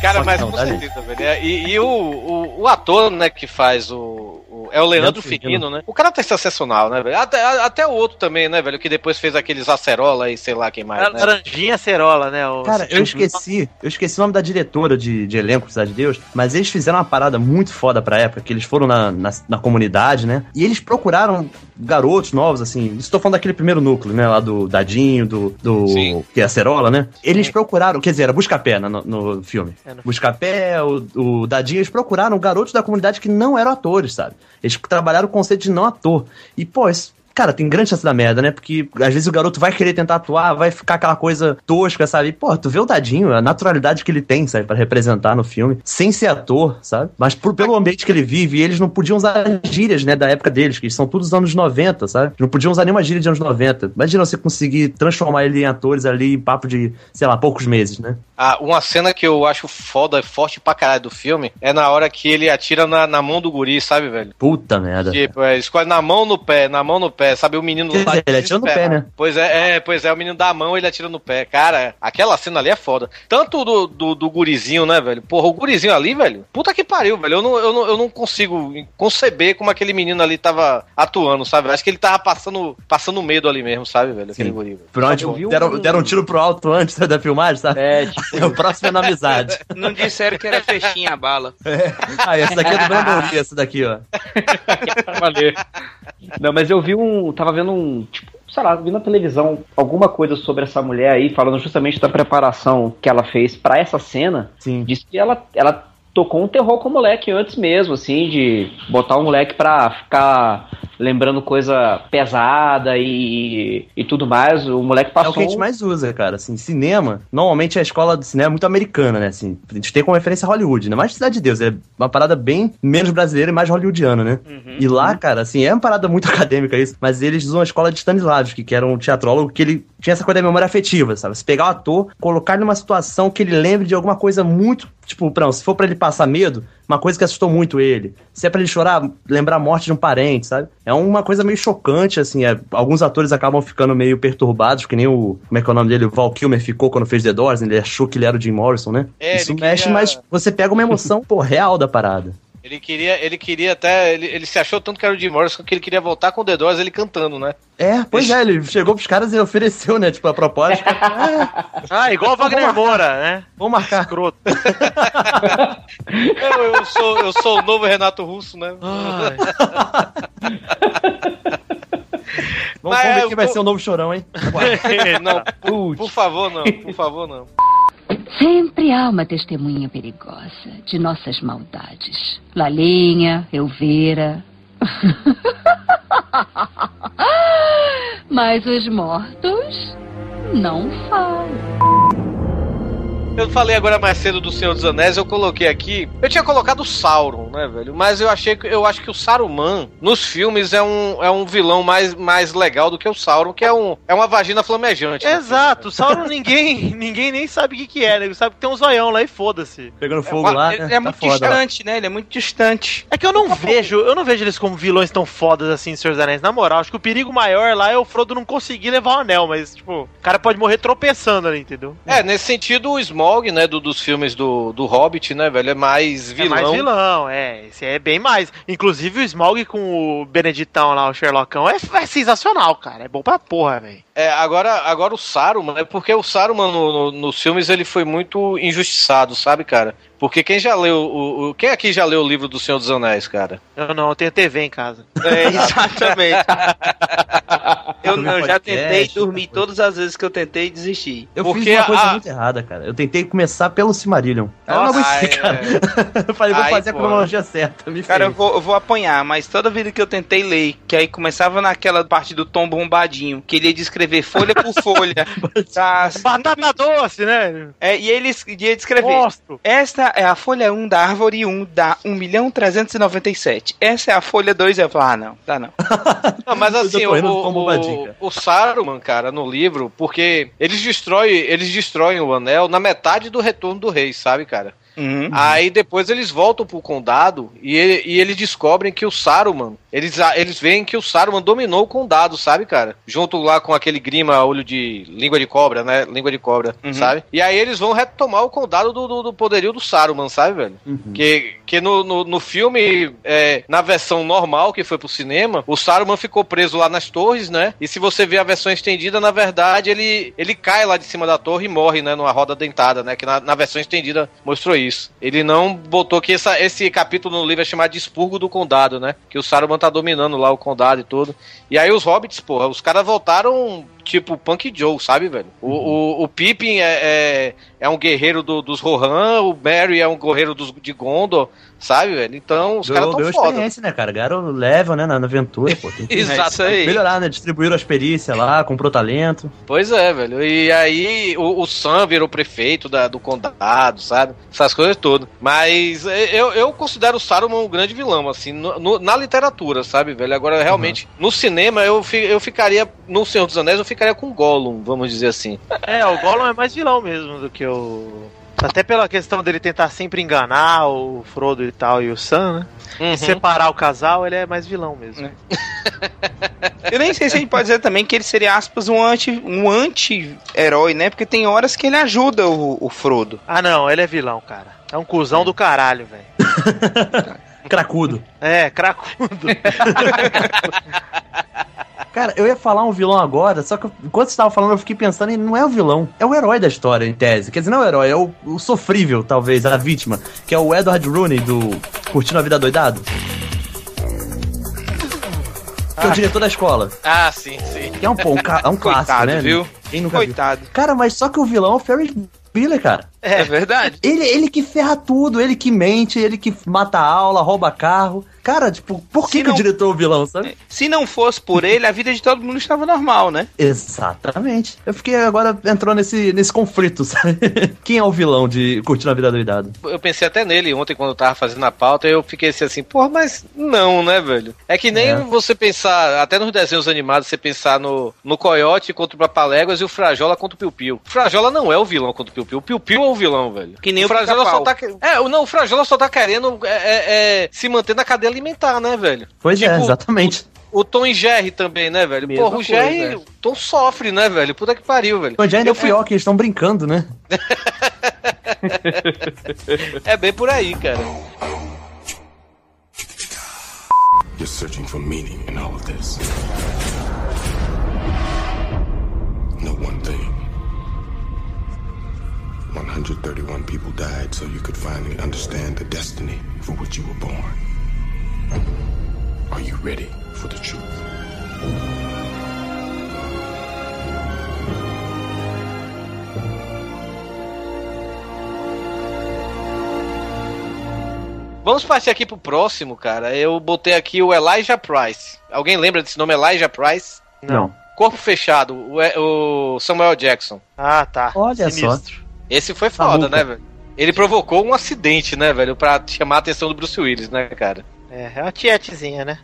Cara, mas não, com certeza, velho. É, E, e o, o, o ator, né, que faz o. o- é o Leandro Leandro Firmino, né? O cara tá sensacional, né, velho? Até, até o outro também, né, velho? Que depois fez aqueles acerola e sei lá quem mais. Né? Laranjinha Cerola, né? O- Cara, eu esqueci, eu esqueci o nome da diretora de, de elenco de Cidade de Deus, mas eles fizeram uma parada muito foda pra época, que eles foram na, na, na comunidade, né? E eles procuraram garotos novos, assim. Estou falando daquele primeiro núcleo, né? Lá do Dadinho, do. do Sim. que é a Cerola, né? Eles procuraram, quer dizer, era Buscapé no, no filme. É, no- Buscapé, o, o Dadinho, eles procuraram garotos da comunidade que não eram atores, sabe? Eles trabalharam o conceito de não ator. E, pô, isso. Cara, tem grande chance da merda, né? Porque às vezes o garoto vai querer tentar atuar, vai ficar aquela coisa tosca, sabe? Pô, tu vê o Dadinho, a naturalidade que ele tem, sabe? Pra representar no filme, sem ser ator, sabe? Mas por, pelo ambiente que ele vive, eles não podiam usar gírias, né? Da época deles, que são todos dos anos 90, sabe? Não podiam usar nenhuma gíria de anos 90. Imagina você conseguir transformar ele em atores ali em papo de, sei lá, poucos meses, né? Ah, uma cena que eu acho foda, forte pra caralho do filme, é na hora que ele atira na, na mão do guri, sabe, velho? Puta merda. Tipo, é, escolhe na mão no pé, na mão no pé, sabe? O menino dizer, ele atira no pé, né? Pois é, é, pois é, o menino dá a mão ele atira no pé. Cara, aquela cena ali é foda. Tanto do, do, do gurizinho, né, velho? Porra, o gurizinho ali, velho. Puta que pariu, velho. Eu não, eu, não, eu não consigo conceber como aquele menino ali tava atuando, sabe? Acho que ele tava passando, passando medo ali mesmo, sabe, velho? Aquele Sim. guri. velho. Pronto, Eu vi um- deram, deram um tiro pro alto antes da filmagem, sabe? É, tipo, o próximo é na amizade. Não disseram que era fechinha a bala. Ah, essa daqui é do Brandon essa daqui, ó. Valeu. Não, mas eu vi um. Tava vendo um. Tipo, sei lá, vi na televisão alguma coisa sobre essa mulher aí, falando justamente da preparação que ela fez pra essa cena. Sim. Diz que ela, ela tocou um terror com o moleque antes mesmo, assim, de botar o moleque pra ficar lembrando coisa pesada e, e tudo mais. O moleque É passou. o que a gente mais usa, cara. Assim, cinema, normalmente a escola de cinema é muito americana, né? Assim, a gente tem como referência Hollywood, né? Mas Cidade de Deus é uma parada bem menos brasileira e mais hollywoodiana, né? E lá, cara, assim, é uma parada muito acadêmica isso, mas eles usam a escola de Stanislavski, que era um teatrólogo que ele tinha essa coisa da memória afetiva, sabe? Se pegar o ator, colocar ele numa situação que ele lembre de alguma coisa muito, tipo, não, se for pra ele passar medo, uma coisa que assustou muito ele. Se é pra ele chorar, lembrar a morte de um parente, sabe? É uma coisa meio chocante, assim. é- alguns atores acabam ficando meio perturbados, que nem o. Como é que é o nome dele? O Val Kilmer ficou quando fez The Doors, ele achou que ele era o Jim Morrison, né? É, Isso mexe, queria- mas você pega uma emoção, pô, real da parada. Ele queria, ele queria até. Ele, ele se achou tanto que era o Jim Morrison que ele queria voltar com o The Doors ele cantando, né? É, pois é, ele chegou pros caras e ofereceu, né? Tipo, a proposta. Ah, igual o Wagner Moura, né? Vamos marcar. Escroto. Eu, eu sou, eu sou o novo Renato Russo, né? Vamos, Mas vamos ver eu quem vai ser o novo chorão, hein? não, por, por favor, não, por favor, não. Sempre há uma testemunha perigosa de nossas maldades. Lalinha, Elveira. Mas os mortos não falam. Eu falei agora mais cedo do Senhor dos Anéis, eu coloquei aqui. Eu tinha colocado o Sauron, né, velho? Mas eu achei que eu acho que o Saruman nos filmes é um, é um vilão mais, mais legal do que o Sauron, que é, um, é uma vagina flamejante. Exato, o Sauron ninguém, ninguém nem sabe o que, que é, né? Ele sabe que tem um zoião lá e foda-se. Pegando fogo lá, Ele né? é Tá muito foda. distante, né? Ele é muito distante. É que eu não vejo, eu não vejo eles como vilões tão fodas assim Senhor dos Anéis. Na moral, acho que o perigo maior lá é o Frodo não conseguir levar o anel, mas, tipo, o cara pode morrer tropeçando ali, entendeu? É, nesse sentido, o Smaug, né, do- dos filmes do, do Hobbit, né, velho, é mais vilão. É mais vilão, é. Esse é bem mais. Inclusive o Smaug com o Beneditão lá, o Sherlockão, é, é sensacional, cara. É bom pra porra, velho. É, agora, agora o Saruman, é porque o Saruman no- no- nos filmes ele foi muito injustiçado, sabe, cara? Porque quem já leu o, o- quem aqui já leu o livro do Senhor dos Anéis, cara? Eu não, eu tenho TV em casa. É, exatamente. eu, eu já tentei dormir todas as vezes que eu tentei desistir. Eu Porque fiz uma coisa a- muito errada, cara. Eu tentei começar pelo Cimarillion. Eu não aguentei, ai, cara. Eu falei, vou Ai, fazer a pô. cronologia certa. Me Cara, eu vou, eu vou apanhar, mas toda vida que eu tentei ler, que aí começava naquela parte do tom bombadinho, que ele ia descrever folha por folha. tá, Batata doce, né? é, e ele ia descrever. Monstro. Esta é a folha 1 da árvore 1 da 1.397. Essa é a folha 2. Eu falo, ah, não, dá não. Não, mas assim, o, o, o Saruman, cara, no livro, porque eles destroem, eles destroem o anel na metade do retorno do rei, sabe, cara? Uhum. Aí depois eles voltam pro condado e, ele- e eles descobrem que o Saruman, eles, eles veem que o Saruman dominou o condado, sabe, cara? Junto lá com aquele grima, olho de língua de cobra, né? Língua de cobra, Uhum. sabe? E aí eles vão retomar o condado do, do, do poderio do Saruman, sabe, velho? Uhum. Que, que no, no, no filme, é, na versão normal que foi pro cinema, o Saruman ficou preso lá nas torres, né? E se você ver a versão estendida, na verdade, ele, ele cai lá de cima da torre e morre, né? Numa roda dentada, né? Que na, na versão estendida mostrou isso. Ele não botou que essa, esse capítulo no livro é chamado de expurgo do condado, né? Que o Saruman tá dominando lá o condado e tudo. E aí os hobbits, porra, os caras voltaram tipo Punk Joe, sabe, velho? O, o, o Pippin é, é, é um guerreiro do- dos Rohan, o Merry é um guerreiro dos, de Gondor, sabe, velho? Então os caras tão foda. experiência, né, cara? Ganharam level, né, na, na aventura, pô. Tem que Exato. isso aí. melhorar, né? Distribuíram as perícias lá, comprou talento. Pois é, velho. E aí o, o Sam virou prefeito da- do condado, sabe? Essas coisas todas. Mas eu, eu considero o Saruman um grande vilão, assim, no- no- na literatura, sabe, velho? Agora, realmente, no cinema, eu, fi- eu ficaria, no Senhor dos Anéis, eu ficaria com Gollum, vamos dizer assim. É, o Gollum é mais vilão mesmo do que o. Até pela questão dele tentar sempre enganar o Frodo e tal e o Sam, né? Uhum. E separar o casal, ele é mais vilão mesmo. Eu nem sei se a gente pode dizer também que ele seria, aspas, um anti- um anti-herói, né? Porque tem horas que ele ajuda o, o Frodo. Ah, não, ele é vilão, cara. É um cuzão do caralho, velho. Cracudo. É, cracudo. Cara, eu ia falar um vilão agora, só que enquanto você tava falando, eu fiquei pensando, ele não é o vilão, é o herói da história, em tese. Quer dizer, não é o herói, é o, o sofrível, talvez, a vítima, que é o Edward Rooney do Curtindo a Vida Doidado. Que é o diretor da escola. Ah, sim, sim. Que é um, um, é um clássico, Coitado, né? viu? Quem nunca Coitado. viu? Cara, mas só que o vilão é o Ferris Bueller, cara. É, verdade. Ele, ele que ferra tudo, ele que mente, ele que mata a aula, rouba carro. Cara, tipo, por que, Se que o não- diretor é o vilão, sabe? Se não fosse por ele, a vida de todo mundo estava normal, né? Exatamente. Eu fiquei agora entrou nesse, nesse conflito, sabe? Quem é o vilão de Curtindo a Vida Doidado? Eu pensei até nele ontem quando eu tava fazendo a pauta, eu fiquei assim, assim, porra, mas não, né, velho? É que nem É. você pensar, até nos desenhos animados, você pensar no, no Coyote contra o Papaléguas e o Frajola contra o Piu Piu. O Frajola não é o vilão contra o Piu Piu, o Piu É o vilão, velho. Que nem o Frajola só tá. É, o- não, o Frajola só tá querendo é, é, é, se manter na cadeia alimentar, né, velho? Pois é, Tipo, exatamente. O Tom e Jerry também, né, velho? Mesma Porra, o Jerry, coisa, é. o Tom sofre, né, velho? Puta que pariu, velho. O ainda é Eu fui- pior que eles estão brincando, né? É bem por aí, cara. You're searching for meaning in all of this. 131 people died so you could finally understand the destiny for which you were born. Are you ready for the truth? Vamos partir aqui pro próximo, cara. Eu botei aqui o Elijah Price. Alguém lembra desse nome, Elijah Price? Não. Corpo Fechado, o, Samuel Jackson. Ah, tá. Olha Sinistro. só. Esse foi foda, né, velho? Ele provocou um acidente, né, velho? Pra chamar a atenção do Bruce Willis, né, cara? É, é uma tietezinha, né?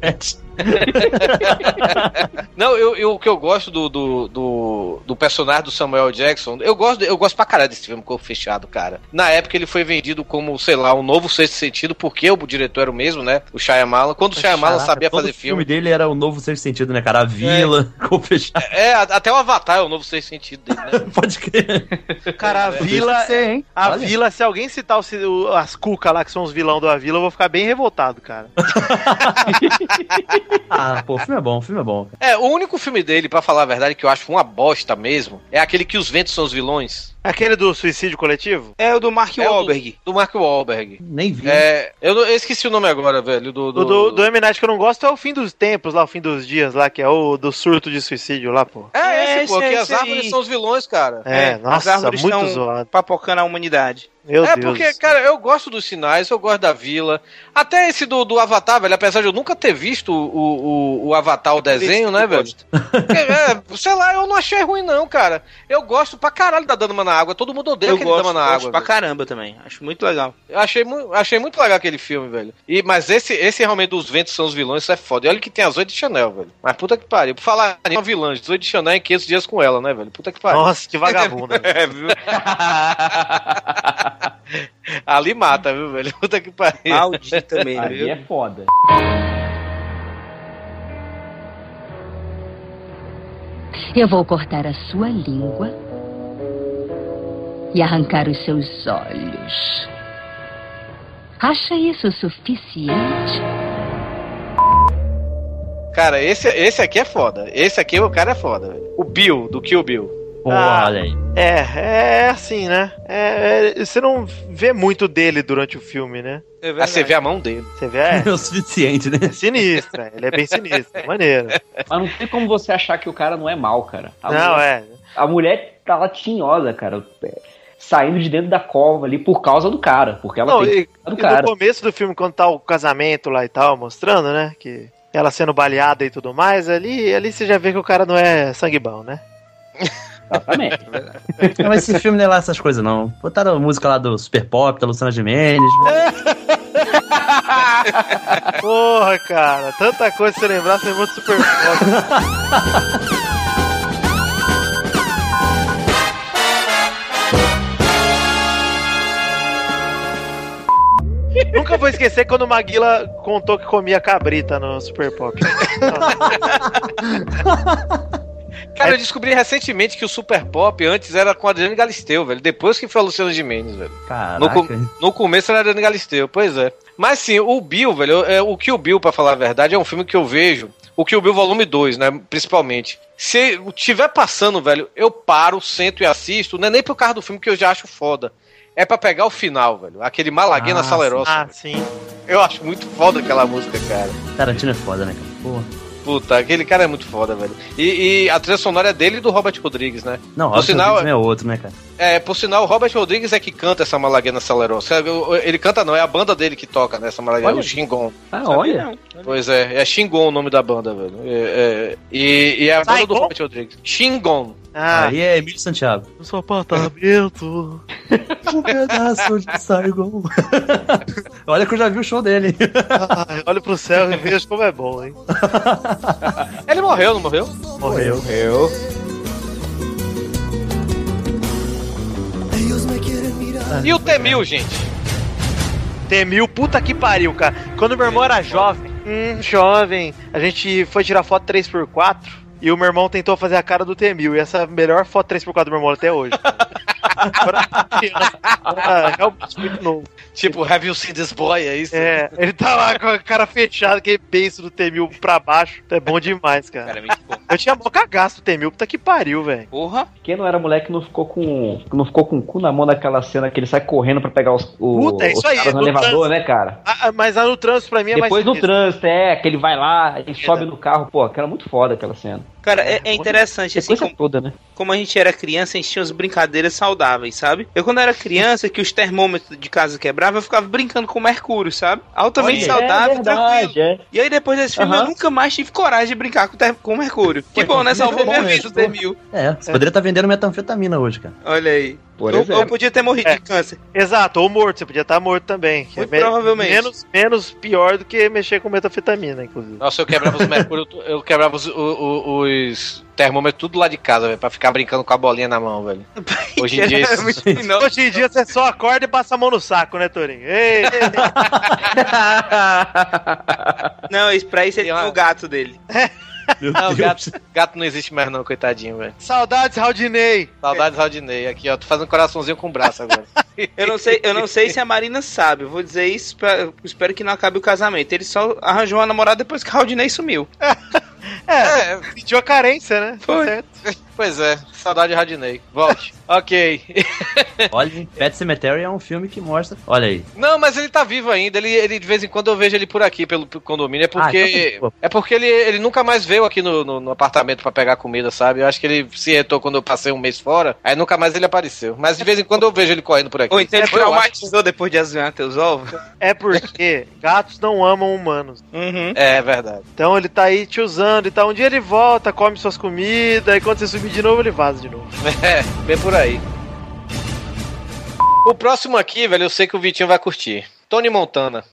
É- Não, eu, eu- o que eu gosto do, do, do, do personagem do Samuel Jackson, eu gosto, eu gosto pra caralho desse filme Corpo Fechado, cara. Na época ele foi vendido como, sei lá, um novo sexto sentido, porque o diretor era o mesmo, né? O Shyamalan. Quando o Shyamalan Caraca, sabia fazer filme filme. dele era o novo sexto sentido, né, cara? A vila, com fechado. É, a- até o Avatar é o novo sexto sentido dele, né? Pode crer. Cara, a vila. ser, hein? A Olha. vila, se alguém citar o- o- as cucas lá, que são os vilão da vila, eu vou ficar bem revoltado, cara. Ah, pô, o filme é bom, o filme é bom. É, o único filme dele, pra falar a verdade, que eu acho uma bosta mesmo, é aquele que os ventos são os vilões. Aquele do suicídio coletivo? É o do Mark É Wahlberg. Do, do Mark Wahlberg. Nem vi. É, eu, eu esqueci o nome agora, velho. Do, O do, do M. Night que eu não gosto é o fim dos tempos lá, o fim dos dias lá, que é o do surto de suicídio lá, pô. É, esse, pô, esse, que as árvores aí. são os vilões, cara. É, as nossa, árvores muito estão zoado. papocando a humanidade. Meu é Deus. porque, cara, eu gosto dos sinais, eu gosto da vila. Até esse do, do Avatar, velho, apesar de eu nunca ter visto o, o, o Avatar, o desenho, né, velho? É, é, sei lá, eu não achei ruim, não, cara. Eu gosto pra caralho da Dama na Água. Todo mundo odeia Eu aquele gosto, Dama na gosto Água. pra velho. caramba também. Acho muito legal. Eu achei, mu- achei muito legal aquele filme, velho. E, mas esse, esse realmente dos ventos são os vilões, isso é foda. E olha que tem as oito de Chanel, velho. Mas puta que pariu. Por falar em uma vilã, 18 de Chanel em 500 dias com ela, né, velho? Puta que pariu. Nossa, que vagabunda. É, viu? Ali mata, viu, velho? Puta que pariu. Maldita mesmo, Ali viu? é foda. Eu vou cortar a sua língua e arrancar os seus olhos. Acha isso suficiente? Cara, esse, esse aqui é foda. Esse aqui, o cara é foda, velho. O Bill, do Kill Bill. Ah. olha aí. É, é assim, né? É, é, você não vê muito dele durante o filme, né? É verdade. você vê a mão dele. Você vê, é, É o suficiente, né? é sinistro, é, ele é bem sinistro, é maneiro. Mas não tem como você achar que o cara não é mal, cara. A Não, mulher, é. A mulher tá lá tinhosa, cara. Saindo de dentro da cova ali por causa do cara. Porque ela Não, tem e, do e cara. no começo do filme, quando tá o casamento lá e tal, mostrando, né? Que ela sendo baleada e tudo mais, ali, ali você já vê que o cara não é sangue bom, né? Exatamente. Não, mas esse filme não é lá essas coisas, não. Botaram a música lá do Super Pop, da Luciana Gimenez. Porra, cara, tanta coisa você lembrar, você lembrou de super Pop. Nunca vou esquecer quando o Maguila contou que comia cabrita no Super Pop. Cara, eu descobri recentemente que o Super Pop antes era com a Adriane Galisteu, velho. Depois que foi a Luciana Gimenez, velho. No, com- no começo era a Adriane Galisteu, pois é. Mas sim, o Bill, velho, é, o Kill Bill, pra falar a verdade, é um filme que eu vejo. O Kill Bill Volume 2, né? Principalmente. Se tiver passando, velho, eu paro, sento e assisto. Não é nem por causa do filme que eu já acho foda. É pra pegar o final, velho. Aquele Malaguena Ah, Salerosa. ah, sim. Eu acho muito foda aquela música, cara. Tarantino é foda, né, cara? Porra. Puta, aquele cara é muito foda, velho. E, e a trilha sonora é dele e do Robert Rodrigues, né? Não, Robert sinal, Rodrigues é outro, né, cara? é, por sinal, o Robert Rodrigues é que canta essa Malaguena Salerosa. Ele canta não, é a banda dele que toca nessa Malaguena, Olha. o Xingon. Ah, olha. Pois é, é Xingon o nome da banda, velho. É, é, e, e é a banda do Saigon? Robert Rodrigues. Xingon. Ah, Aí é Emílio Santiago. no seu apartamento. Um pedaço de Saigon. Olha que eu já vi o show dele. Ai, olha pro céu e veja como é bom, hein? Ele morreu, não morreu? Morreu. Morreu. E o Temil, gente? Temil, puta que pariu, cara. Quando meu irmão era jovem, hum, jovem, a gente foi tirar foto 3x4 e o meu irmão tentou fazer a cara do Temil. E essa é a melhor foto 3x4 do meu irmão até hoje. Era era realmente muito novo. Tipo, have you seen this boy? É isso? É, ele tá lá com a cara fechada, aquele beiço do Temil pra baixo. É bom demais, cara. Cara, é muito bom. Eu tinha mó cagaço do Temil, puta que pariu, velho. Porra. Quem não era moleque não ficou com. não ficou com o cu na mão naquela cena que ele sai correndo pra pegar os, o, Puta, é isso aí, no no elevador, trânsito. né, cara? Ah, ah, mas lá no trânsito pra mim é Depois mais. no trânsito, é, que ele vai lá e sobe no carro, pô, aquela muito foda aquela cena. Cara, é, é interessante, assim, Coisa como, toda, né? como a gente era criança, a gente tinha as brincadeiras saudáveis. Saudáveis, sabe? Eu quando era criança, que os termômetros de casa quebravam, eu ficava brincando com mercúrio, sabe? Altamente Olha, saudável, é verdade, tranquilo. E aí depois desse filme eu nunca mais tive coragem de brincar com, ter- com mercúrio. Que bom, né? Salvou minha vida, o T-1000. É, você poderia estar vendendo metanfetamina hoje, cara. Olha aí. Por exemplo. eu podia ter morrido É. de câncer. Exato, ou morto, você podia estar morto também. que Muito me- provavelmente. Menos, menos pior do que mexer com metanfetamina, inclusive. Nossa, eu quebrava os mercúrios, eu quebrava os, os termômetros tudo lá de casa, velho, pra ficar brincando com a bolinha na mão, velho. Hoje em dia. É isso-. Hoje em dia você só acorda e passa a mão no saco, né, Torinho? Ei, ei, ei. Não, isso pra isso ele Tem tem o gato dele. Não, gato, gato não existe mais, não, coitadinho, velho. Saudades, Raudinei. Saudades Rodinei. Aqui, ó, tô fazendo coraçãozinho com o braço agora. Eu não sei, eu não sei se a Marina sabe. Eu vou dizer isso, pra, espero que não acabe o casamento. Ele só arranjou uma namorada depois que o Raudinei sumiu. É, sentiu a carência, né? Foi. Certo. Pois é, saudade de Rodinei. Volte. ok. Olha, Pet Cemetery é um filme que mostra. Olha aí. Não, mas ele tá vivo ainda. Ele, ele de vez em quando eu vejo ele por aqui, pelo, pelo condomínio. É Ah, porque. então tá de é porque ele, ele nunca mais veio aqui no, no, no apartamento pra pegar comida, sabe? Eu acho que ele se retou quando eu passei um mês fora. Aí nunca mais ele apareceu. Mas de vez em quando eu vejo ele correndo por aqui. Ou então ele acho- traumatizou depois de azinhar teus ovos. É porque gatos não amam humanos. Uhum. É verdade. Então ele tá aí te usando e tal. Um dia ele volta, come suas comidas, e quando você subir de novo, ele vaza de novo. É, bem por aí. O próximo aqui, velho, eu sei que o Vitinho vai curtir. Tony Montana.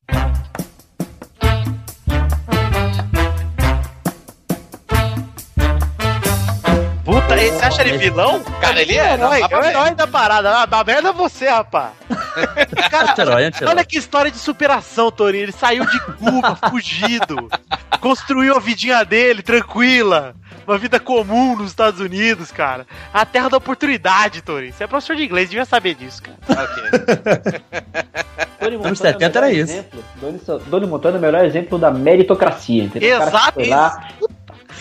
E você acha ele vilão? Cara, ele é. Herói, dá pra é o herói da parada. Ah, dá merda você, rapaz. Cara, anti-herói. olha que história de superação, Torinho. Ele saiu de Cuba, fugido. Construiu a vidinha dele, tranquila. Uma vida comum nos Estados Unidos, cara. A terra da oportunidade, Torinho. Você é professor de inglês, devia saber disso, cara. Ok. Tony Anos Montana é o 70 era isso. Tony, Tony Montana é o melhor exemplo da meritocracia, entendeu? O cara Exato. foi lá,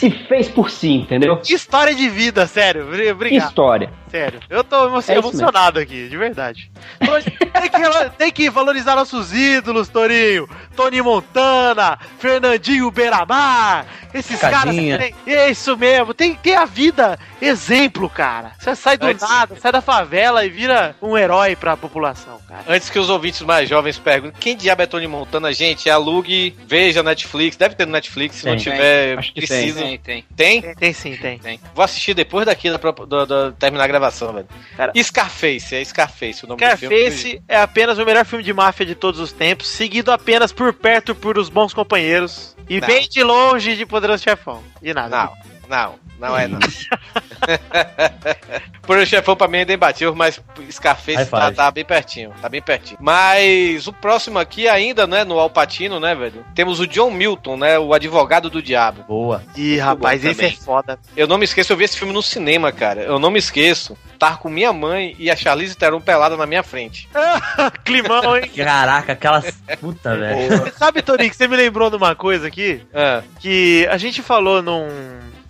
se fez por si, entendeu? Que história de vida, sério. Obrigado. história. Sério, eu tô É emocionado aqui, de verdade. tem, que, tem que valorizar nossos ídolos, Torinho. Tony Montana, Fernandinho Beiramar, esses Cadinha. caras. É isso mesmo, tem que ter a vida exemplo, cara. Você sai do Antes- nada, sai da favela e vira um herói pra população, cara. Antes que os ouvintes mais jovens perguntem, quem diabo é Tony Montana? Gente, alugue, veja Netflix. Deve ter no Netflix, se não Tem. tiver, Acho que precisa. Tem, tem. Tem? Tem, tem sim, tem. Tem. Vou assistir depois daqui da, do- do- terminar a gravação, velho. Cara- Scarface, é Scarface o nome do filme. Scarface é apenas o melhor filme de máfia de todos os tempos, seguido apenas por perto por Os Bons Companheiros e Não. bem de longe de Poderoso Chefão. De nada. Não, não, não é não. Por o chefão pra mim ainda imbatível, mas Scarface tá, tá bem pertinho, tá bem pertinho. Mas o próximo aqui ainda, né, no Alpatino, né, velho? Temos o John Milton, né, o advogado do diabo. Boa. Ih, rapaz, esse também. é foda. Eu não me esqueço, eu vi esse filme no cinema, cara. Eu não me esqueço. Estar com minha mãe e a Charlize Theron pelada na minha frente. Climão, hein? Caraca, aquelas. Puta, velho. Sabe, que você me lembrou de uma coisa aqui? Ah, Que a gente falou num,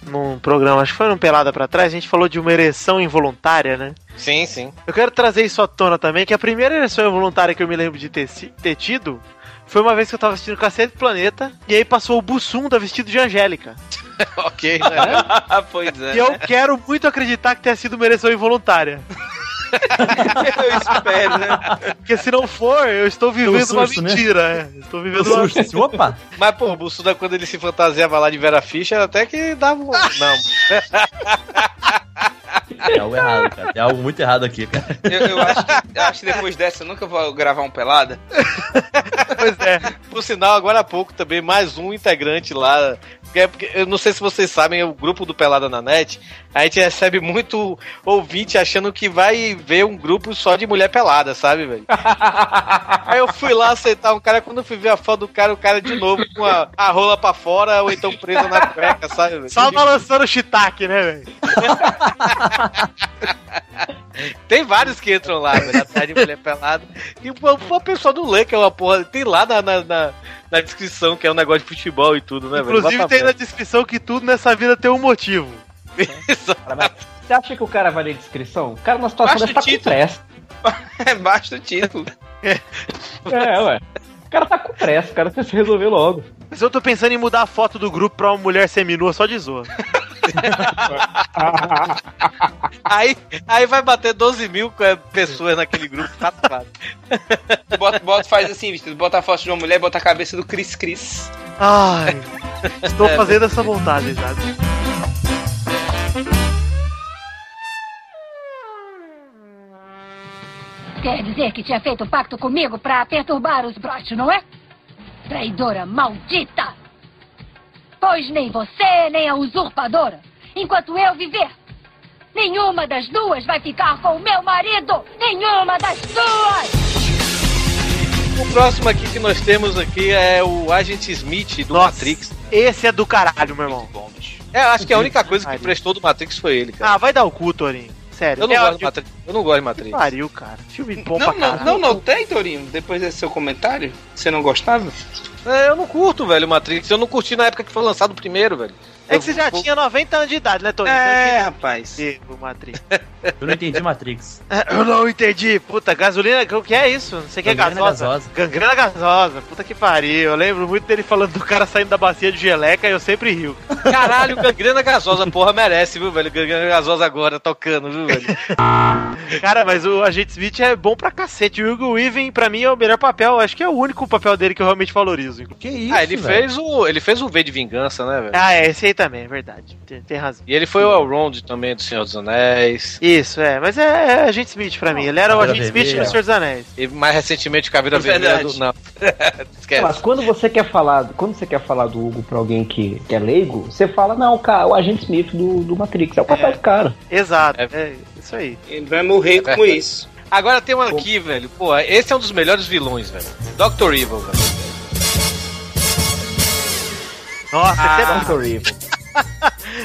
num programa, acho que foi num Pelada pra trás, a gente falou de uma ereção involuntária, né? sim, sim. Eu quero trazer isso à tona também, que a primeira ereção involuntária que eu me lembro de ter, ter tido foi uma vez que eu tava assistindo Cacete do Planeta, e aí passou o Bussum da vestido de Angélica. ok, né? pois é. E eu quero muito acreditar que tenha sido uma ereção involuntária. Eu espero, né? Porque se não for, eu estou vivendo Pelo uma susto, né? mentira. é. Estou vivendo uma susto, assim, Opa! Mas, pô, o Bussuda, quando ele se fantasiava lá de Vera Fischer, até que dava. Não. Tem algo errado, cara. Tem algo muito errado aqui, cara. Eu, eu acho que, eu acho que depois dessa eu nunca vou gravar um pelada. Pois é. Por sinal, agora há pouco também, mais um integrante lá. Porque, porque eu não sei se vocês sabem, o grupo do Pelada na Net, a gente recebe muito ouvinte achando que vai ver um grupo só de mulher pelada, sabe, velho? Aí eu fui lá aceitar um cara, quando eu fui ver a foto do cara, o cara de novo com a, a rola pra fora ou então presa na cueca, sabe, velho? Só balançando o shiitake, né, velho? Tem vários que entram lá, velho, atrás de mulher pelada. E o o pessoal não lê que é uma porra. Tem lá na, na, na- na descrição que é um negócio de futebol e tudo, né, velho? Inclusive Bota tem na descrição que tudo nessa vida tem um motivo. Mas você acha que o cara vai ler descrição? O cara na situação deve estar o com pressa. É baixo o título. É, ué. O cara tá com pressa, o cara se resolver logo. Mas eu tô pensando em mudar a foto do grupo pra uma mulher seminua só de zoa. aí, aí vai bater 12 mil é, pessoas naquele grupo, tá bota, bota, faz assim, bota a foto de uma mulher, bota a cabeça do Cris Cris. Ai, estou É, fazendo essa vontade, sabe? Quer dizer que tinha feito um pacto comigo pra perturbar os broches, não é? Traidora maldita! Pois nem você, nem a usurpadora, enquanto eu viver, nenhuma das duas vai ficar com o meu marido! Nenhuma das duas! O próximo aqui que nós temos aqui é o Agent Smith do Matrix. Esse é do caralho, meu irmão. É, acho que a única coisa que prestou do Matrix foi ele, cara. Ah, vai dar o cu, Torinho. Sério. Eu não É, gosto de Matrix. Eu não gosto de Matrix. Que pariu, cara. Filme bom Não, pra não, caralho. não notei, Torinho, depois desse seu comentário? Você não gostava? É, eu não curto, velho, Matrix. Eu não curti na época que foi lançado o primeiro, velho. É que você já tinha 90 anos de idade, né, Torinho? É, rapaz. O Matrix. Eu não entendi Matrix. Eu não entendi. Puta, gasolina, o que é isso? Não sei o que é Gangrena gasosa. gasosa. Gangrena gasosa. Puta que pariu. Eu lembro muito dele falando do cara saindo da bacia de geleca e eu sempre rio. Caralho, gangrena gasosa, porra, merece, viu, velho? Gangrena gasosa agora, tocando, viu, velho? Cara, mas o Agente Smith é bom pra cacete. O Hugo Weaving, pra mim, é o melhor papel. Acho que é o único papel dele que eu realmente valorizo. Que isso, ah, ele fez o. Ele fez o V de Vingança, né, velho? Ah, é, esse aí também, é verdade. Tem, tem razão. E ele foi o Elrond também do Senhor dos Anéis. Isso, é. Mas é, é Agente Smith pra mim. Ele era o Agente Smith do Senhor dos Anéis. E mais recentemente Caveira É Vermelha verdade. do. Não. Esquece. Mas quando você quer falar, quando você quer falar do Hugo pra alguém que, que é leigo, você fala, não, cara, o agente Smith do, do Matrix, é o papel do cara. Exato, é, isso aí. Ele vai morrer com verdade. isso. Agora tem um aqui, velho. Pô, esse é um dos melhores vilões, velho. Dr. Evil, velho. Nossa, Ah. esse é bom. Dr. Evil.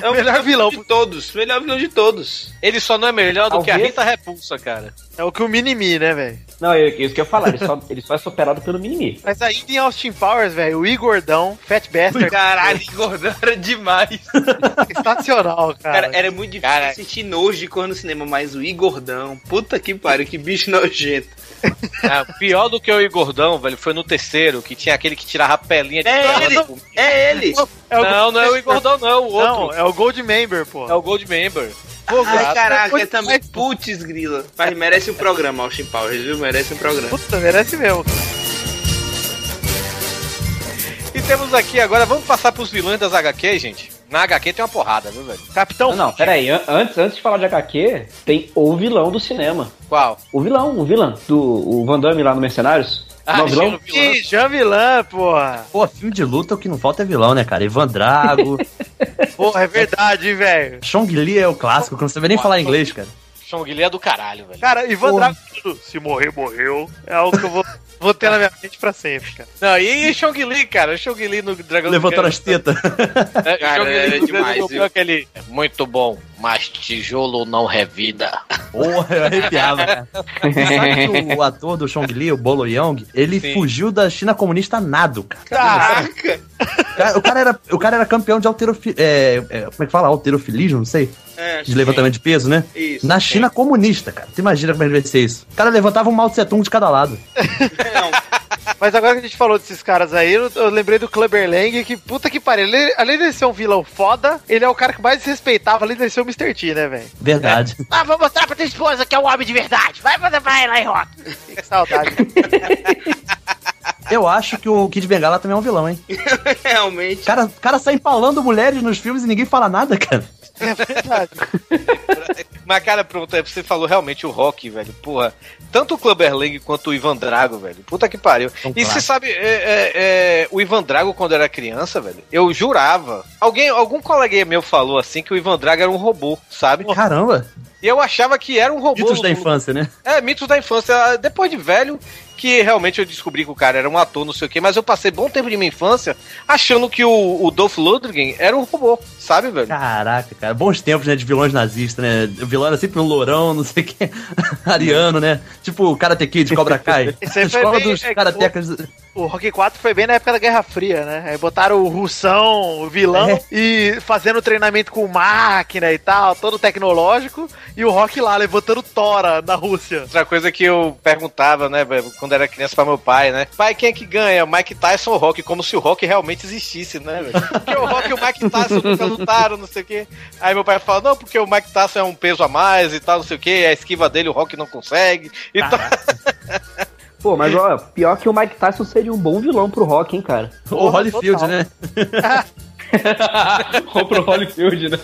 É o melhor vilão de todos. Melhor vilão de todos. Ele só não é melhor do que a Talvez- Rita Repulsa, cara. É o que o Minimi, né, velho? Não, é isso que eu ia falar, ele só, ele só é superado pelo Minimi. Mas ainda em Austin Powers, velho, o Igordão, Fat Bastard. Caralho, engordou era demais. Sensacional, cara. Cara, era muito difícil assistir nojo de cor no cinema, mas o Igordão, puta que pariu, que bicho nojento. Ah, pior do que o Igordão, velho, foi no terceiro, que tinha aquele que tirava a pelinha de É ele! do- É ele! É o Não, não é o Igordão, não, é o outro. Não, é o Goldmember, pô. É o Goldmember. Ai, caraca, é também. Putz, grila. Mas merece um programa, Austin Powers, viu? Merece um programa. Puta, merece mesmo. E temos aqui agora, vamos passar pros vilões das HQ, gente. Na HQ tem uma porrada, viu, velho? Capitão. Não, não, peraí, an- antes, antes de falar de HQ, tem o vilão do cinema. Qual? O vilão, o vilão, do o Van Damme lá no Mercenários. Ah, não, vilão? Ih, Jean Vilã, porra. Pô, filme de luta, o que não falta é vilão, né, cara? Ivan Drago. Porra, é verdade, hein, velho. Chong Li é o clássico, que não sabia nem falar inglês, cara. Chong Li é do caralho, velho. Cara, Ivan Porra. Drago, se morrer, morreu. É algo que eu vou, vou ter na minha mente pra sempre, cara. Não, e Chong Li, cara? Chong Li no Dragão Levantando as tetas. É, Cara, era no demais, aquele. É Muito bom, mas tijolo não revida. Porra, eu arrepiava, cara. Sabe que o ator do Chong Li, o Bolo Young, ele Sim. fugiu da China comunista nado, cara. Caraca! O cara, era, o cara era campeão de alterofilismo. É, é, como é que fala? Alterofilismo, não sei. É, De levantamento de peso, né? Isso, Na China comunista, cara. Tu imagina como é que vai ser isso? O cara levantava um Mao Tse Tung de cada lado. Mas agora que a gente falou desses caras aí, eu, eu lembrei do Clubber Lang, que puta que pariu. Ele, além de ser um vilão foda, ele é o cara que mais respeitava, além de ser o Mr. T, né, velho? Verdade. Ah, vou mostrar pra tua esposa que é um homem de verdade. Vai fazer pra ela aí, Rock. Que saudade. Eu acho que o Kid Bengala também é um vilão, hein? Realmente. O cara, o cara sai empalando mulheres nos filmes e ninguém fala nada, cara. É verdade. Mas, cara, pronto, é, você falou realmente o Rock, velho. Porra, tanto o Clubber Lang quanto o Ivan Drago, velho. Puta que pariu. Um e você clássico. sabe, é, é, é, o Ivan Drago, quando era criança, velho, eu jurava. Alguém, algum coleguinha meu falou assim que o Ivan Drago era um robô, sabe? Caramba. E eu achava que era um robô. Mitos da infância, né? É, mitos da infância. Depois de velho, que realmente eu descobri que o cara era um ator, não sei o quê, mas eu passei bom tempo de minha infância achando que o, o Dolph Lundgren era um robô, sabe, velho? Caraca, cara. Bons tempos, né, de vilões nazistas, né? O vilão era sempre um lourão, não sei o que. Ariano, né? Tipo o Karate Kid, Cobra Kai. Esse aí Escola bem- dos é, karatecas. O Rock 4 foi bem na época da Guerra Fria, né? Aí botaram o Russão, o vilão, É. e fazendo treinamento com máquina e tal, todo tecnológico, e o Rock lá levantando tora na Rússia. Outra coisa que eu perguntava, né, velho, quando era criança pra meu pai, né? Pai, quem é que ganha? Mike Tyson ou Rock? Como se o Rock realmente existisse, né, velho? Porque o Rock e o Mike Tyson nunca lutaram, não sei o quê. Aí meu pai fala, não, porque o Mike Tyson é um peso a mais e tal, não sei o quê, a esquiva dele o Rock não consegue. Então... Pô, mas ó, pior que o Mike Tyson seria um bom vilão pro rock, hein, cara. O Holyfield, né? Ou pro Holyfield, né?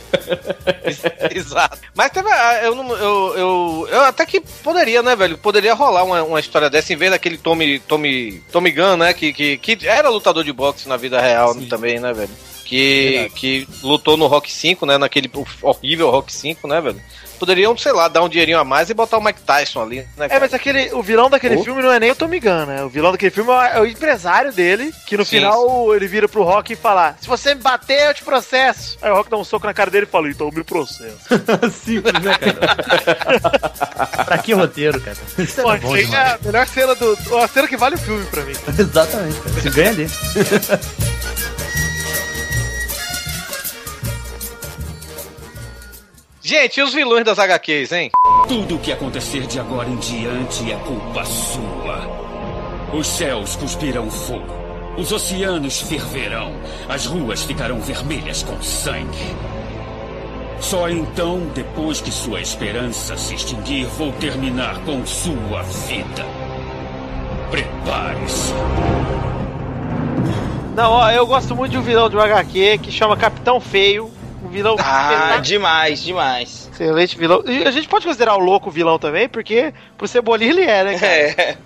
Exato. Mas teve. ah, Eu, não- eu, eu, eu até que poderia, né, velho? Poderia rolar uma, uma história dessa em vez daquele Tommy, Tommy, Tommy Gunn, né? Que, que, que era lutador de boxe na vida real também, né, velho? Que, que lutou no Rock 5, né? Naquele horrível Rock 5, né, velho? Poderiam, sei lá, dar um dinheirinho a mais e botar o Mike Tyson ali, né? É, mas aquele, o vilão daquele Oh. filme não é nem o Tommy Gunn, né? O vilão daquele filme é o empresário dele, que no Sim, final ele vira pro Rock e fala: Se você me bater, eu te processo. Aí o Rock dá um soco na cara dele e fala: Então me processo. Simples, né, cara? pra que roteiro, cara? Isso Pô, é bom demais. a melhor cena do. A cena que vale o filme pra mim. Exatamente, cara. Se ganha dele. Gente, e os vilões das HQs, hein? Tudo o que acontecer de agora em diante é culpa sua. Os céus cuspirão fogo. Os oceanos ferverão. As ruas ficarão vermelhas com sangue. Só então, depois que sua esperança se extinguir, vou terminar com sua vida. Prepare-se. Não, ó, eu gosto muito de um vilão de um HQ que chama Capitão Feio. Vilão. Ah, demais, demais. Excelente vilão. E a gente pode considerar o louco vilão também, porque pro Cebolinha ele é, né, cara? É.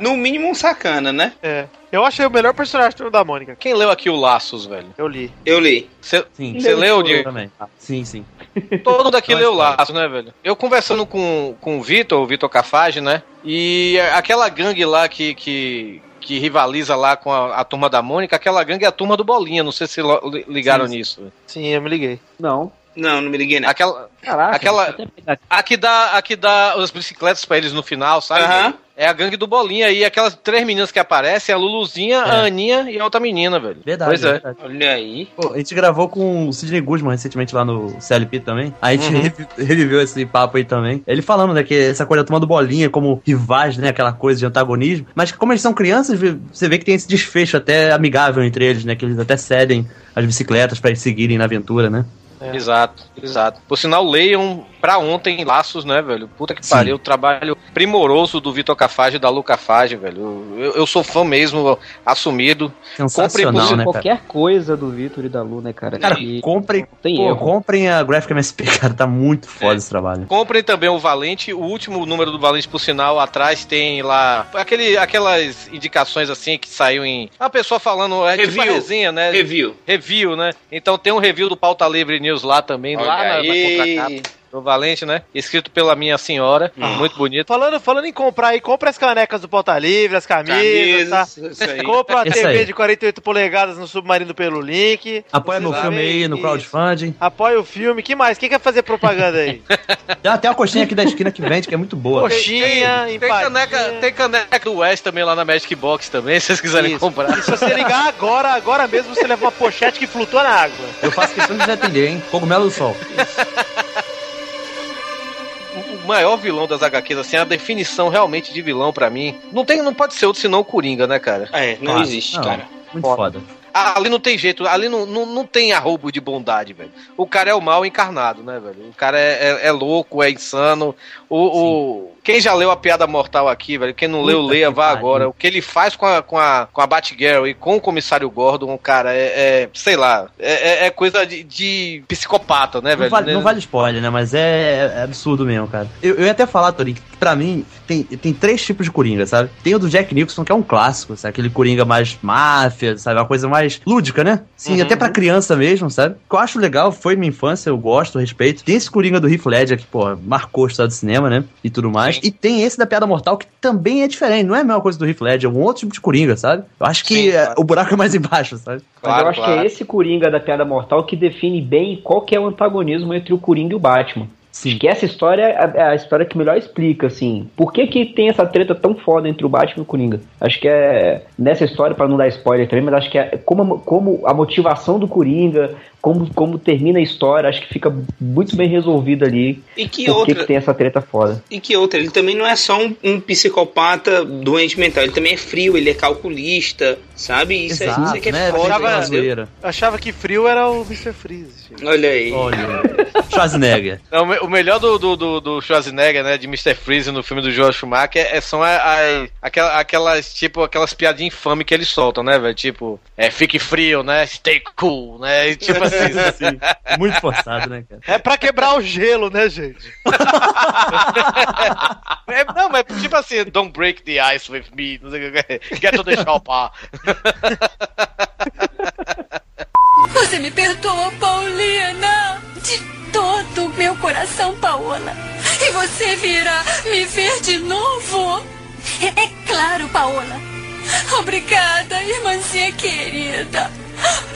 no mínimo um sacana, né? É. Eu achei o melhor personagem da Mônica. Quem leu aqui o Laços, velho? Eu li. Eu li. Você Sim. leu, Diego? Também. Sim, sim. Todo mundo aqui Não, leu o spoiler. laço, né, velho? Eu conversando com, com o Vitor, o Vitor Cafage, né? E aquela gangue lá que, que, que rivaliza lá com a, a turma da Mônica, aquela gangue é a turma do Bolinha. Não sei se ligaram Sim, nisso. Sim, eu me liguei. Não. Não, não me liguei, não. Aquela. Caraca. Aquela- aqui. A que dá, a que dá as bicicletas pra eles no final, sabe? Aham. É a gangue do Bolinha. E aquelas três meninas que aparecem, a Luluzinha, a Aninha e a outra menina, velho. Verdade, Pois é. verdade. Olha aí. Pô, a gente gravou com o Sidney Guzman recentemente lá no CLP também. A gente Uhum. revi- reviveu esse papo aí também. Ele falando, né, que essa coisa da turma do bolinha como rivais, né, aquela coisa de antagonismo. Mas como eles são crianças, você vê que tem esse desfecho até amigável entre eles, né, que eles até cedem as bicicletas pra eles seguirem na aventura, né? Exato, exato. Por sinal, leiam pra ontem Laços, né, velho? Puta que Sim. pariu, trabalho primoroso do Vitor Cafage e da Luca Fage, velho. Eu, eu sou fã mesmo, assumido. Sensacional, Compre- né, cara? Qualquer coisa do Vitor e da Lu, né, cara? Cara, Que comprem, tem pô, erro. comprem a Graphic MSP, cara, tá muito foda esse trabalho. Comprem também o Valente. O último número do Valente, por sinal, atrás tem lá aquele, aquelas indicações assim que saiu em. A pessoa falando, é tipo Review. uma resenha, né? Review. Review, né? Então tem um review do Pauta Livre News lá também, lá Olha na, na aí. contracapa do Valente, né? Escrito pela minha senhora, muito bonito. Falando, falando em comprar aí, compra as canecas do Pauta Livre, as camisas, tá? Camisas, isso aí. Compra uma Isso TV aí. de 48 polegadas no Submarino pelo link. Apoia meu filme aí no isso. crowdfunding. Apoia o filme. que mais? Quem quer fazer propaganda aí? Tem até uma coxinha aqui da esquina que vende, que é muito boa. Coxinha, Tem empadinha. caneca, tem caneca do West também lá na Magic Box também, se vocês quiserem Isso. comprar. E se você ligar agora, agora mesmo, você leva uma pochete que flutua na água. Eu faço questão de atender, hein? Cogumelo do sol. O maior vilão das HQs, assim, a definição realmente de vilão pra mim, não tem, não pode ser outro senão o Coringa, né, cara? É, não existe, não. cara. Muito foda. Ali não tem jeito, ali não, não, não tem arrobo de bondade, velho. O cara é o mal encarnado, né, velho? O cara é, é, é louco, é insano. O, o- Quem já leu a piada mortal aqui, velho? Quem não leu, Puta leia, que vá pariu. agora. O que ele faz com a, com a, com a Batgirl e com o comissário Gordon, cara, é, é, sei lá, é, é- é coisa de, de psicopata, né, Não velho? vale, não vale spoiler, né? Mas é, é absurdo mesmo, cara. Eu, eu ia até falar, Tori, que pra mim tem, tem três tipos de Coringa, sabe? Tem o do Jack Nicholson, que é um clássico, sabe? Aquele Coringa mais máfia, sabe? Uma coisa mais lúdica, né? Sim, Uhum. até pra criança mesmo, sabe? O que eu acho legal, foi minha infância, eu gosto, respeito. Tem esse Coringa do Heath Ledger, que, pô, marcou a história do cinema, né? E tudo mais. E tem esse da Piada Mortal, que também é diferente. Não é a mesma coisa do Heath Ledger, é um outro tipo de Coringa, sabe? Eu acho que Sim, é, claro. o buraco é mais embaixo, sabe? Mas eu acho que é esse Coringa da piada mortal que define bem qual que é o antagonismo entre o Coringa e o Batman. Sim. Acho que essa história é a história que melhor explica, assim, por que que tem essa treta tão foda entre o Batman e o Coringa. Acho que é nessa história, pra não dar spoiler também, mas acho que é como, a- como a motivação do Coringa, como, como termina a história, acho que fica muito bem resolvido ali. E que por outra- que tem essa treta foda. E que outra, ele também não é só um, um psicopata doente mental, ele também é frio, ele é calculista, sabe? Isso, é, Exato, isso é que é né? foda. Zoeira. Achava que frio era o Mr. Freeze. gente. Olha aí. Olha. Schwarzenegger. Não, o me- o melhor do, do, do, do Schwarzenegger, né, de Mr. Freeze no filme do George Schumacher, é, são a- a- aquela- aquelas, tipo, aquelas piadinhas infames que eles soltam, né, velho? Tipo, é, fique frio, né? Stay cool, né? E, tipo assim. Sim. Muito forçado, né, cara? É pra quebrar o gelo, né, gente? É, não, mas tipo assim, don't break the ice with me, não sei o que. Get to the shopper. Você me perdoa, Paulina? De todo o meu coração, Paola. E você virá me ver de novo? É, é claro, Paola. Obrigada, irmãzinha querida.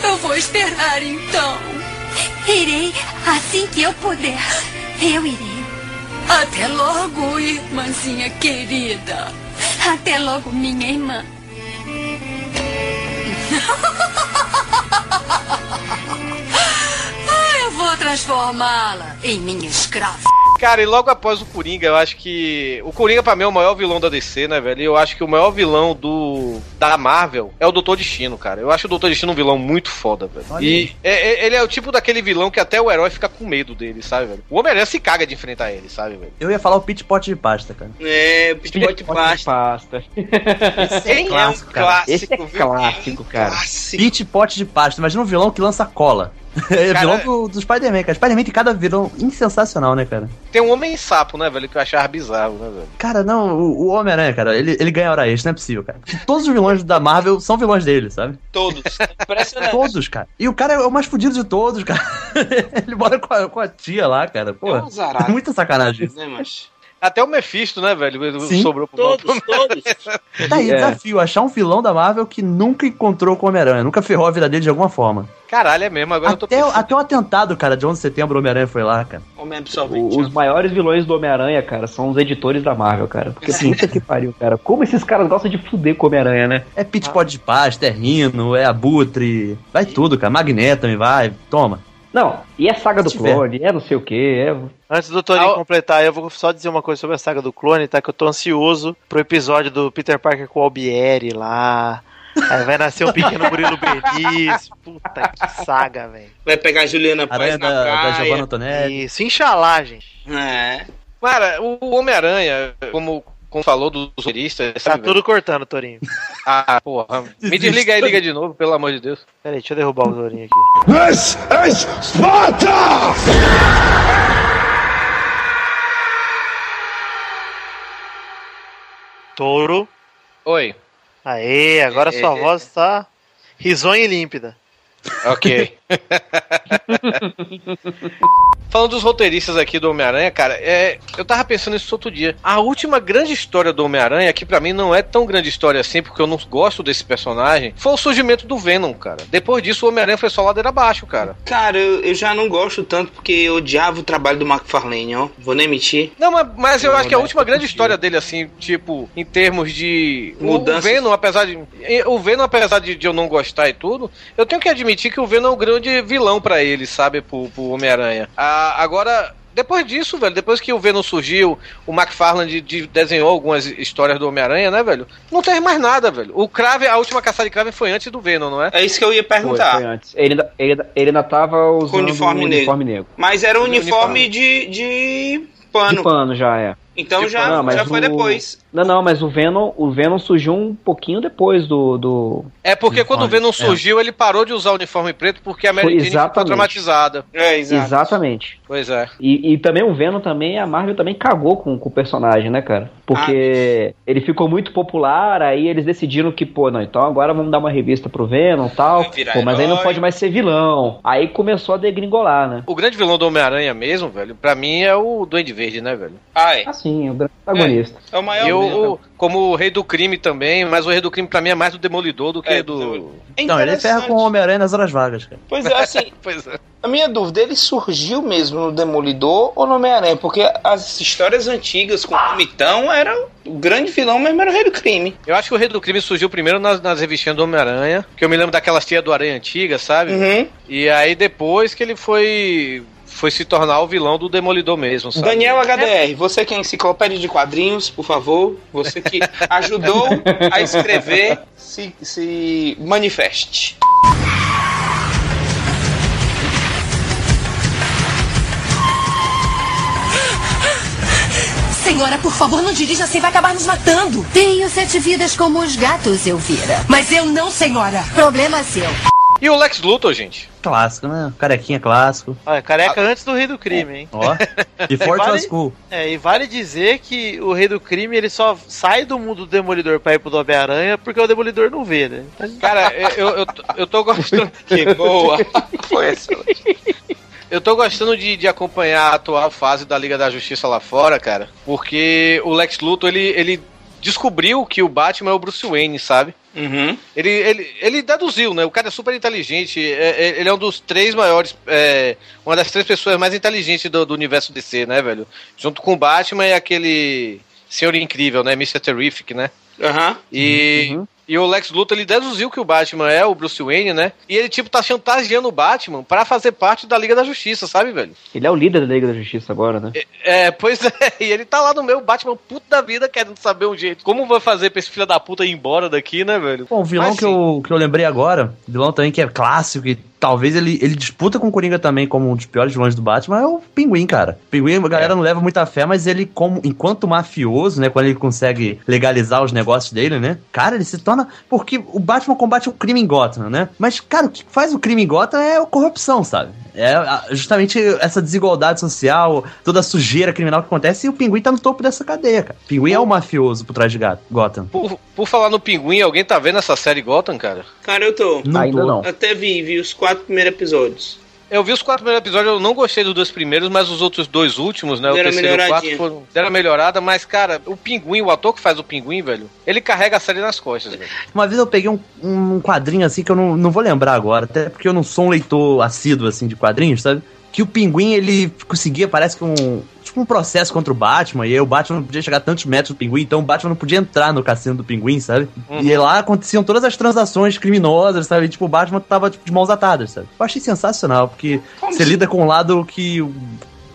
Eu vou esperar então. Irei assim que eu puder. Eu irei. Até logo, irmãzinha querida. Até logo, minha irmã. Ah, eu vou transformá-la em minha escrava. Cara, e logo após o Coringa, eu acho que. O Coringa, pra mim, é o maior vilão da DC, né, velho? E eu acho que o maior vilão do. da Marvel é o Doutor Destino, cara. Eu acho o Doutor Destino um vilão muito foda, velho. Olha E é- é- ele é o tipo daquele vilão que até o herói fica com medo dele, sabe, velho? O Homem-Aranha se caga de enfrentar ele, sabe, velho? Eu ia falar o pit pot de pasta, cara. É, pitbull de pasta. pasta. Esse é, clássico, um cara. clássico, Esse é clássico, cara. Clássico. Pit pot de pasta. Imagina um vilão que lança cola. É Cara, vilão do, do Spider-Man, cara. Spider-Man tem cada vilão insensacional, né, cara? Tem um Homem-Sapo, né, velho? Que eu achava bizarro, né, velho? Cara, não, o, o Homem-Aranha, cara, ele, ele ganha hora extra, não é possível, cara. Porque todos os vilões da Marvel são vilões dele, sabe? Todos. Impressionante. Todos, cara. E o cara é o mais fudido de todos, cara. ele mora com a, com a tia lá, cara. Pô, É um zarado. muita sacanagem isso. Né, mas... Até o Mephisto, né, velho? Sim. Sobrou pro Todos, todos. Tá aí, É. desafio, achar um vilão da Marvel que nunca encontrou com o Homem-Aranha, nunca ferrou a vida dele de alguma forma. Caralho, é mesmo. Agora eu tô Até, pensando. até o atentado, cara, de 11 de setembro, o Homem-Aranha foi lá, cara. Homem absorvente. Os maiores vilões do Homem-Aranha, cara, são os editores da Marvel, cara. Porque puta que pariu, cara. Como esses caras gostam de fuder com o Homem-Aranha, né? É Pit Pod de Paz, é Rino, é Abutre, vai tudo, cara. Magneto também vai, toma. Não, e é saga do clone, é não sei o que, é. Antes do Torinho Ah, completar, eu vou só dizer uma coisa sobre a saga do clone, tá? Que eu tô ansioso pro episódio do Peter Parker com o Albieri lá. Aí vai nascer um pequeno Murilo Benício. Puta que saga, velho. Vai pegar a Juliana Aranha Paz na da, da praia. Giovanna Antonelli. Isso, inxalá, gente. É. Cara, o Homem-Aranha, como, como falou dos roteiristas, Tá sabe, tudo cortando, Torinho. Ah, porra. Me desliga aí, liga de novo, pelo amor de Deus. Peraí, deixa eu derrubar o Torinho aqui. This is Sparta! Touro. Oi. Aê, agora É, sua é, voz tá risonha e límpida. Ok. Falando dos roteiristas aqui do Homem-Aranha, cara, é, eu tava pensando nisso outro dia. A última grande história do Homem-Aranha, que pra mim não é tão grande história assim, porque eu não gosto desse personagem, foi o surgimento do Venom, cara. Depois disso, o Homem-Aranha foi só ladeira abaixo, cara. Cara, eu, eu já não gosto tanto porque eu odiava o trabalho do McFarlane, ó. Vou nem mentir. Não, mas, mas eu Não, acho que a né, última grande história dele, assim, tipo, em termos de. o- O. Venom, apesar de. O Venom, apesar de, de eu não gostar e tudo, eu tenho que admitir que o Venom é um grande vilão pra ele, sabe, pro, pro Homem-Aranha. Ah, agora. Depois disso, velho, depois que o Venom surgiu, o McFarlane de- de- desenhou algumas histórias do Homem-Aranha, né, velho? Não teve mais nada, velho. O Crave, a última caçada de Crave foi antes do Venom, não é? É isso que eu ia Foi, perguntar. foi antes. Ele, ainda- ele, ele ainda tava usando Com uniforme o negro. uniforme negro. Mas era um Uniforme. uniforme de, de pano. De pano já é. Então De já, mas já foi o- depois. Não, não, mas o Venom, o Venom surgiu um pouquinho depois do. do... É porque quando o Venom é. surgiu, ele parou de usar o uniforme preto porque a Mary Jane ficou exatamente. traumatizada. É, Exatamente. Pois é. E, e também o Venom também, a Marvel também cagou com, com o personagem, né, cara? Porque ele ficou muito popular, aí eles decidiram que, pô, não, então agora vamos dar uma revista pro Venom e tal. Pô, mas aí não pode mais ser vilão. Aí começou a degringolar, né? O grande vilão do Homem-Aranha mesmo, velho, pra mim é o Duende Verde, né, velho? Ah, é. Assim, sim, o grande protagonista. É o maior Eu, como o rei do crime também, mas o rei do crime pra mim é mais do Demolidor do que do. É Não, ele ferra com o Homem-Aranha nas horas vagas, cara. Pois é, assim, Pois é. a minha dúvida, ele surgiu mesmo no Demolidor ou no Homem-Aranha? Porque as histórias antigas com o Comitão era o grande vilão mesmo era o rei do crime. Eu acho que o Rei do Crime surgiu primeiro nas, nas revistinhas do Homem-Aranha, que eu me lembro daquelas tias do Aranha antiga, sabe? Uhum. E aí depois que ele foi foi se tornar o vilão do Demolidor mesmo, sabe? Daniel HDR, você que é enciclopédia de quadrinhos, por favor, você que ajudou a escrever, se, se manifeste. Senhora, por favor, não dirija assim, vai acabar nos matando. Tenho sete vidas como os gatos, Elvira. Mas eu não, senhora. Problema seu. E o Lex Luthor, gente? Clássico, né? Carequinha clássico. Olha, careca antes do Rei do Crime, hein? Ó. Before it vale, was cool. É, e vale dizer que o Rei do Crime ele só sai do mundo do Demolidor pra ir pro do Homem-Aranha porque o Demolidor não vê, né? Cara, eu, eu, eu, tô- eu tô gostando. Que boa. Foi essa. Eu tô gostando de, de acompanhar a atual fase da Liga da Justiça lá fora, cara, porque o Lex Luthor, ele, ele descobriu que o Batman é o Bruce Wayne, sabe? Uhum. Ele, ele, ele deduziu, né? O cara é super inteligente. é- é- ele é um dos três maiores. é, uma das três pessoas mais inteligentes do, do universo DC, né, velho? Junto com o Batman e aquele Senhor Incrível, né? Mr. Terrific, né? Aham. E, e o Lex Luthor, ele deduziu que o Batman é o Bruce Wayne, né? E ele, tipo, tá chantageando o Batman pra fazer parte da Liga da Justiça, sabe, velho? Ele é o líder da Liga da Justiça agora, né? É, pois é, e ele tá lá no meio, Batman puto da vida, querendo saber um jeito. Como vai fazer pra esse filho da puta ir embora daqui, né, velho? Bom, um vilão Mas que eu, que eu lembrei agora, vilão também que é clássico e talvez ele, ele disputa com o Coringa também como um dos piores vilões do Batman, é o Pinguim, cara. Pinguim, a galera não leva muita fé, mas ele, como enquanto mafioso, né, quando ele consegue legalizar os negócios dele, né, cara, ele se torna... Porque o Batman combate o crime em Gotham, né? Mas, cara, o que faz o crime em Gotham é a corrupção, sabe? É justamente essa desigualdade social, toda a sujeira criminal que acontece, e o Pinguim tá no topo dessa cadeia, cara. O Pinguim é o mafioso por trás de Gato- Gotham. Por, por falar no Pinguim, alguém tá vendo essa série Gotham, cara? Cara, eu tô. Não Ainda tô. não. Até vi, vi os quatro primeiros episódios. Eu vi os quatro primeiros episódios, eu não gostei dos dois primeiros, mas os outros dois últimos, né? Deram o terceiro e o quarto foram, deram melhorada, mas, cara, o Pinguim, o ator que faz o Pinguim, velho, ele carrega a série nas costas, velho. Uma vez eu peguei um, um quadrinho assim que eu não, não vou lembrar agora, até porque eu não sou um leitor assíduo assim de quadrinhos, sabe? Que o pinguim ele conseguia, parece que um. Tipo um processo contra o Batman, e aí o Batman não podia chegar a tantos metros do pinguim, então o Batman não podia entrar no cassino do pinguim, sabe? Uhum. E lá aconteciam todas as transações criminosas, sabe? E, tipo, o Batman tava tipo, de mãos atadas, sabe? Eu achei sensacional, porque você lida com um lado que.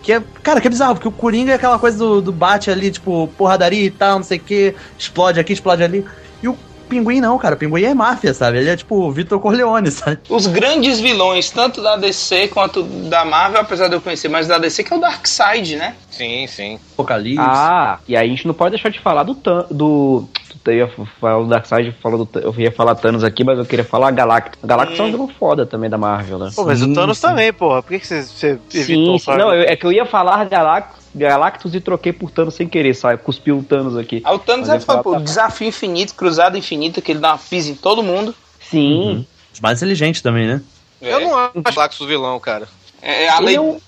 Que é, cara, que é bizarro, porque o Coringa é aquela coisa do, do bate ali, tipo, porradaria e tal, não sei o que, explode aqui, explode ali. E o Pinguim não, cara, o Pinguim é máfia, sabe? Ele é tipo o Vitor Corleone, sabe? Os grandes vilões, tanto da DC quanto da Marvel, apesar de eu conhecer mais da DC, que é o Darkseid, né? Sim, sim. Apocalipse. Ah, e aí a gente não pode deixar de falar do Tan- do eu ia falar do Darkseid, falou do, Tan- eu ia falar Thanos aqui, mas eu queria falar Galactus. Galactus é um vilão foda também da Marvel, né? Pô, mas o Thanos também, porra. Por que, você, você Sim, sim. Não, eu- é que eu ia falar Galactus, Galactus e troquei por Thanos sem querer, sabe? Cuspiu o Thanos aqui. Ah, o Thanos é pra- desafio infinito, cruzada infinita, que ele dá uma pisa em todo mundo. Sim. Os mais inteligentes também, né? Eu não acho o Galactus o vilão, cara. É a Ele lei é um-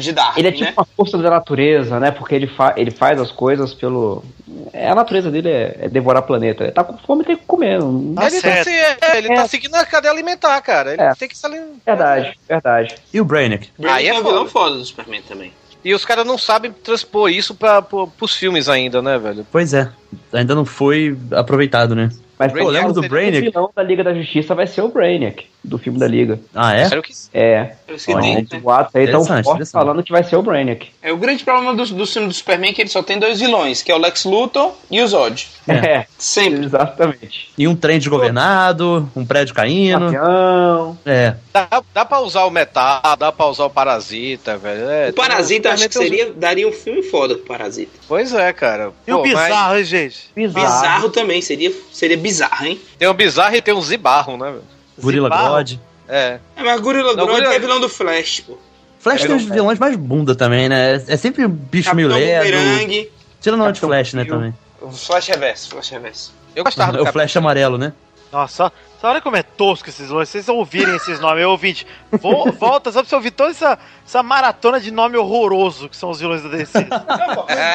de- Dark, Ele é tipo né? uma força da natureza, né? Porque ele, fa ele faz as coisas pelo. É, a natureza dele é, é devorar planeta. Ele tá com fome, tem que comer. Não ele tá, se- é, ele tá seguindo a cadeia alimentar, cara. Ele É. tem que se alimentar. Verdade, verdade. E o Brainiac? Aí é um vilão foda do Superman também. E os caras não sabem transpor isso pra, pro, pros filmes ainda, né, velho? Pois é, ainda não foi aproveitado, né? Mas eu lembro do O Brainiac. vilão da Liga da Justiça vai ser o Brainiac, do filme da Liga. Ah, é? Que É. Olha, tem, os boatos aí tão interessante. falando que vai ser o Brainiac. É o grande problema do, do filme do Superman é que ele só tem dois vilões, que é o Lex Luthor e o Zod. É, Sempre. exatamente. E um trem desgovernado, um prédio caindo. Avião. É. Dá, dá pra usar o metal, dá pra usar o parasita, velho. É, O Parasita acho que seria, daria um filme foda com o Parasita. Pois é, cara. E o Pô, mas bizarro, hein, gente? Bizarro também, seria, seria bizarro, hein? Tem o bizarro e tem o zibarro, né, velho? Gorila Zibarro? God. É. É, mas Gorilla Não, Grodd Gorilla- é vilão do Flash, pô. Flash É, tem os vilões mais bunda também, né? É sempre um bicho meio. Boomerang. Tirando o Capitão Flash, né, também. O Flash Reverso, Flash Reverso. Eu gostava É do o Flash amarelo, né? Nossa, Você olha como é tosco esses nomes. Vocês ouvirem esses nomes, eu ouvinte. Vo- volta só pra você ouvir toda essa, essa maratona de nome horroroso que são os vilões da DC.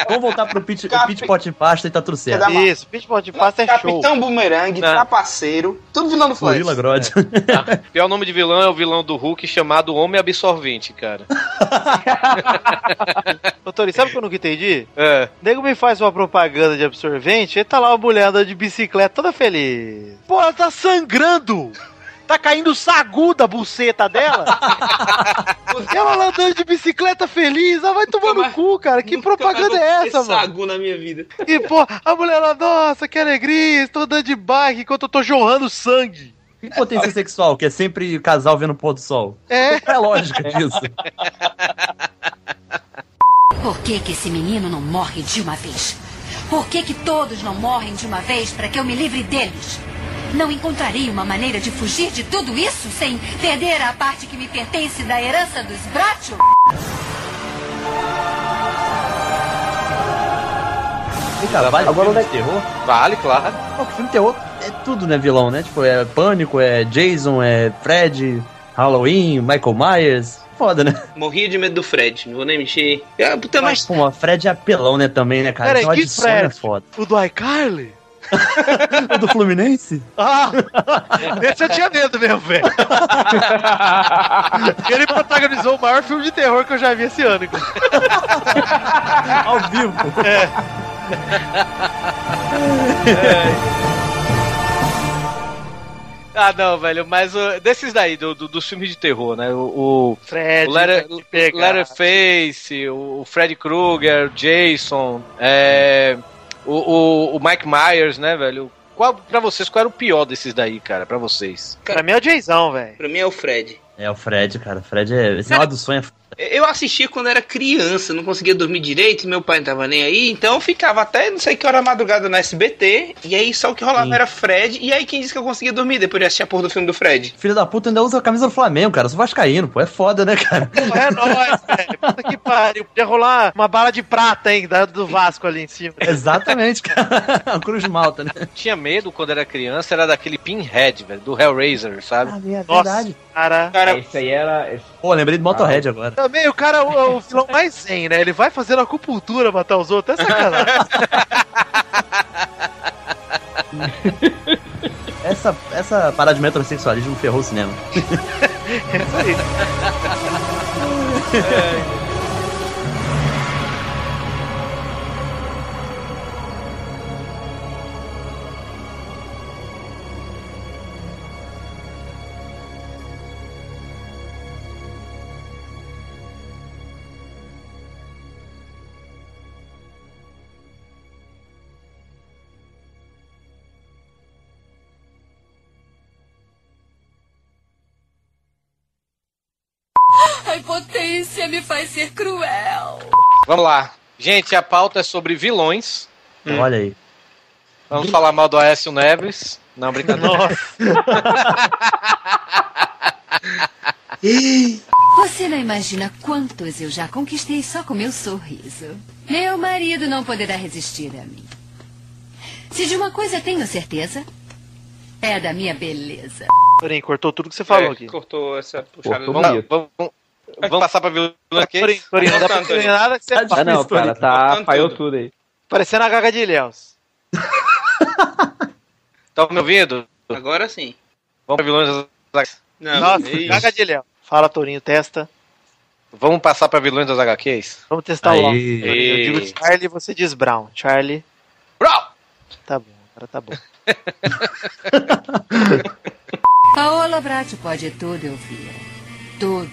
Vamos voltar pro Pit, Pit Pot Pasta e tá tudo certo. Isso, Pit Pot Pasta é show. Capitão Boomerang, Trapaceiro, tudo vilão do Flash. Gorila Grodd. Pior nome de vilão é o vilão do Hulk chamado Homem Absorvente, cara. Ô, Tony, sabe o que eu nunca entendi? É. O nego me faz uma propaganda de absorvente e tá lá uma mulher de bicicleta toda feliz. Pô, ela tá sangrando! Tá caindo sagu da buceta dela. ela lá andando de bicicleta feliz. Ela vai tomar no cu, cara. Que propaganda é essa, mano? Sagu na minha vida. E, pô, a mulher lá, nossa, que alegria. Estou andando de bike enquanto eu tô jorrando sangue. E potência sexual, que é sempre casal vendo o pôr do sol. É. É lógica disso? Por que, que esse menino não morre de uma vez? Por que, que todos não morrem de uma vez para que eu me livre deles? Não encontraria uma maneira de fugir de tudo isso sem perder a parte que me pertence da herança dos Bracho? Vem cá, vale Agora filme é de terror? Vale, claro. Pô, que filme de terror é tudo, né, vilão, né? Tipo, é Pânico, é Jason, é Fred, Halloween, Michael Myers. Foda, né? Morria de medo do Fred, não vou nem mexer. Ah, puta, mas. Pô, mas Fred é apelão, né, também, né, cara? Peraí, Então que adição é Fred? foda. O do iCarly? O do Fluminense? Ah! Esse eu tinha medo mesmo, velho. Ele protagonizou o maior filme de terror que eu já vi esse ano. Ao vivo. É. Ah, não, velho, mas uh, desses daí, do, do- dos filmes de terror, né? O, o, Fred, o pegar. Letterface, o, o Freddy Krueger, o Jason, é, o, o, o Mike Myers, né, velho? Qual, pra vocês, qual era o pior desses daí, cara, pra vocês? Pra mim é o Jason, velho. Pra mim é o Fred. É, o Fred, cara. O Fred é. Esse lado do sonho é. Eu assisti quando era criança, não conseguia dormir direito, meu pai não tava nem aí, então eu ficava até não sei que hora da madrugada no SBT, e aí só o que rolava Sim. era Fred, e aí quem disse que eu conseguia dormir depois de assistir a porra do filme do Fred? Filho da puta ainda usa a camisa do Flamengo, cara. Eu sou vascaíno, pô. É foda, né, cara? Pô, é nóis, velho. Puta que pariu. Podia rolar uma bala de prata, hein, da- do Vasco ali em cima. Exatamente, cara. A Cruz de Malta, né? Tinha medo quando era criança, era daquele Pinhead, velho, do Hellraiser, sabe? é Nossa, cara. Cara, Esse aí era. esse- Pô, lembrei do Motorhead agora. Também o cara é o, o vilão mais zen, né? Ele vai fazendo acupuntura matar os outros. É sacanagem. Essa, essa parada de metrosexualismo ferrou o cinema. é isso aí. A Vamos lá. Gente, a pauta é sobre vilões. Olha aí. Vamos falar mal do Aécio Neves. Não, brincadeira. Você não imagina quantos eu já conquistei só com meu sorriso. Meu marido não poderá resistir a mim. Se de uma coisa tenho certeza, é da minha beleza. Torinho, cortou tudo que você falou É, aqui. Cortou essa puxada. Vamos, vamos, vamos passar pra aqui? Torinho, Torinho, não dá pra entender nada que você Tá fala. Ah, não, difícil, cara, tá. Falhou tudo. tudo aí. Parecendo a Gaga de Ilhéus. Estão me ouvindo? Agora sim. Vamos pra vilões das Não, Nossa. Gaga de Ilhéus. Fala, Torinho, testa. Vamos passar pra vilões das HQs? Vamos testar o Aí. Torinho, Eu digo Charlie, você diz Brown. Charlie. Bro! Tá bom, agora tá bom. Paola Bracho pode tudo, eu vi. Tudo.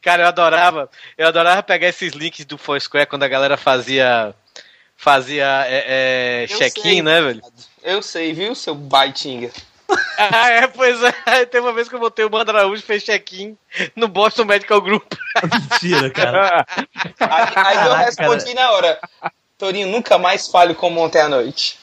Cara, eu adorava, eu adorava pegar esses links do Foursquare quando a galera fazia fazia é, é, check-in, né, velho? Eu sei, viu, seu baitinga? ah, é, pois é. Teve uma vez que eu botei o Manda Araújo fez check-in no Boston Medical Group. Mentira, cara. Aí, aí eu respondi na hora. Torinho, nunca mais falho como ontem à noite.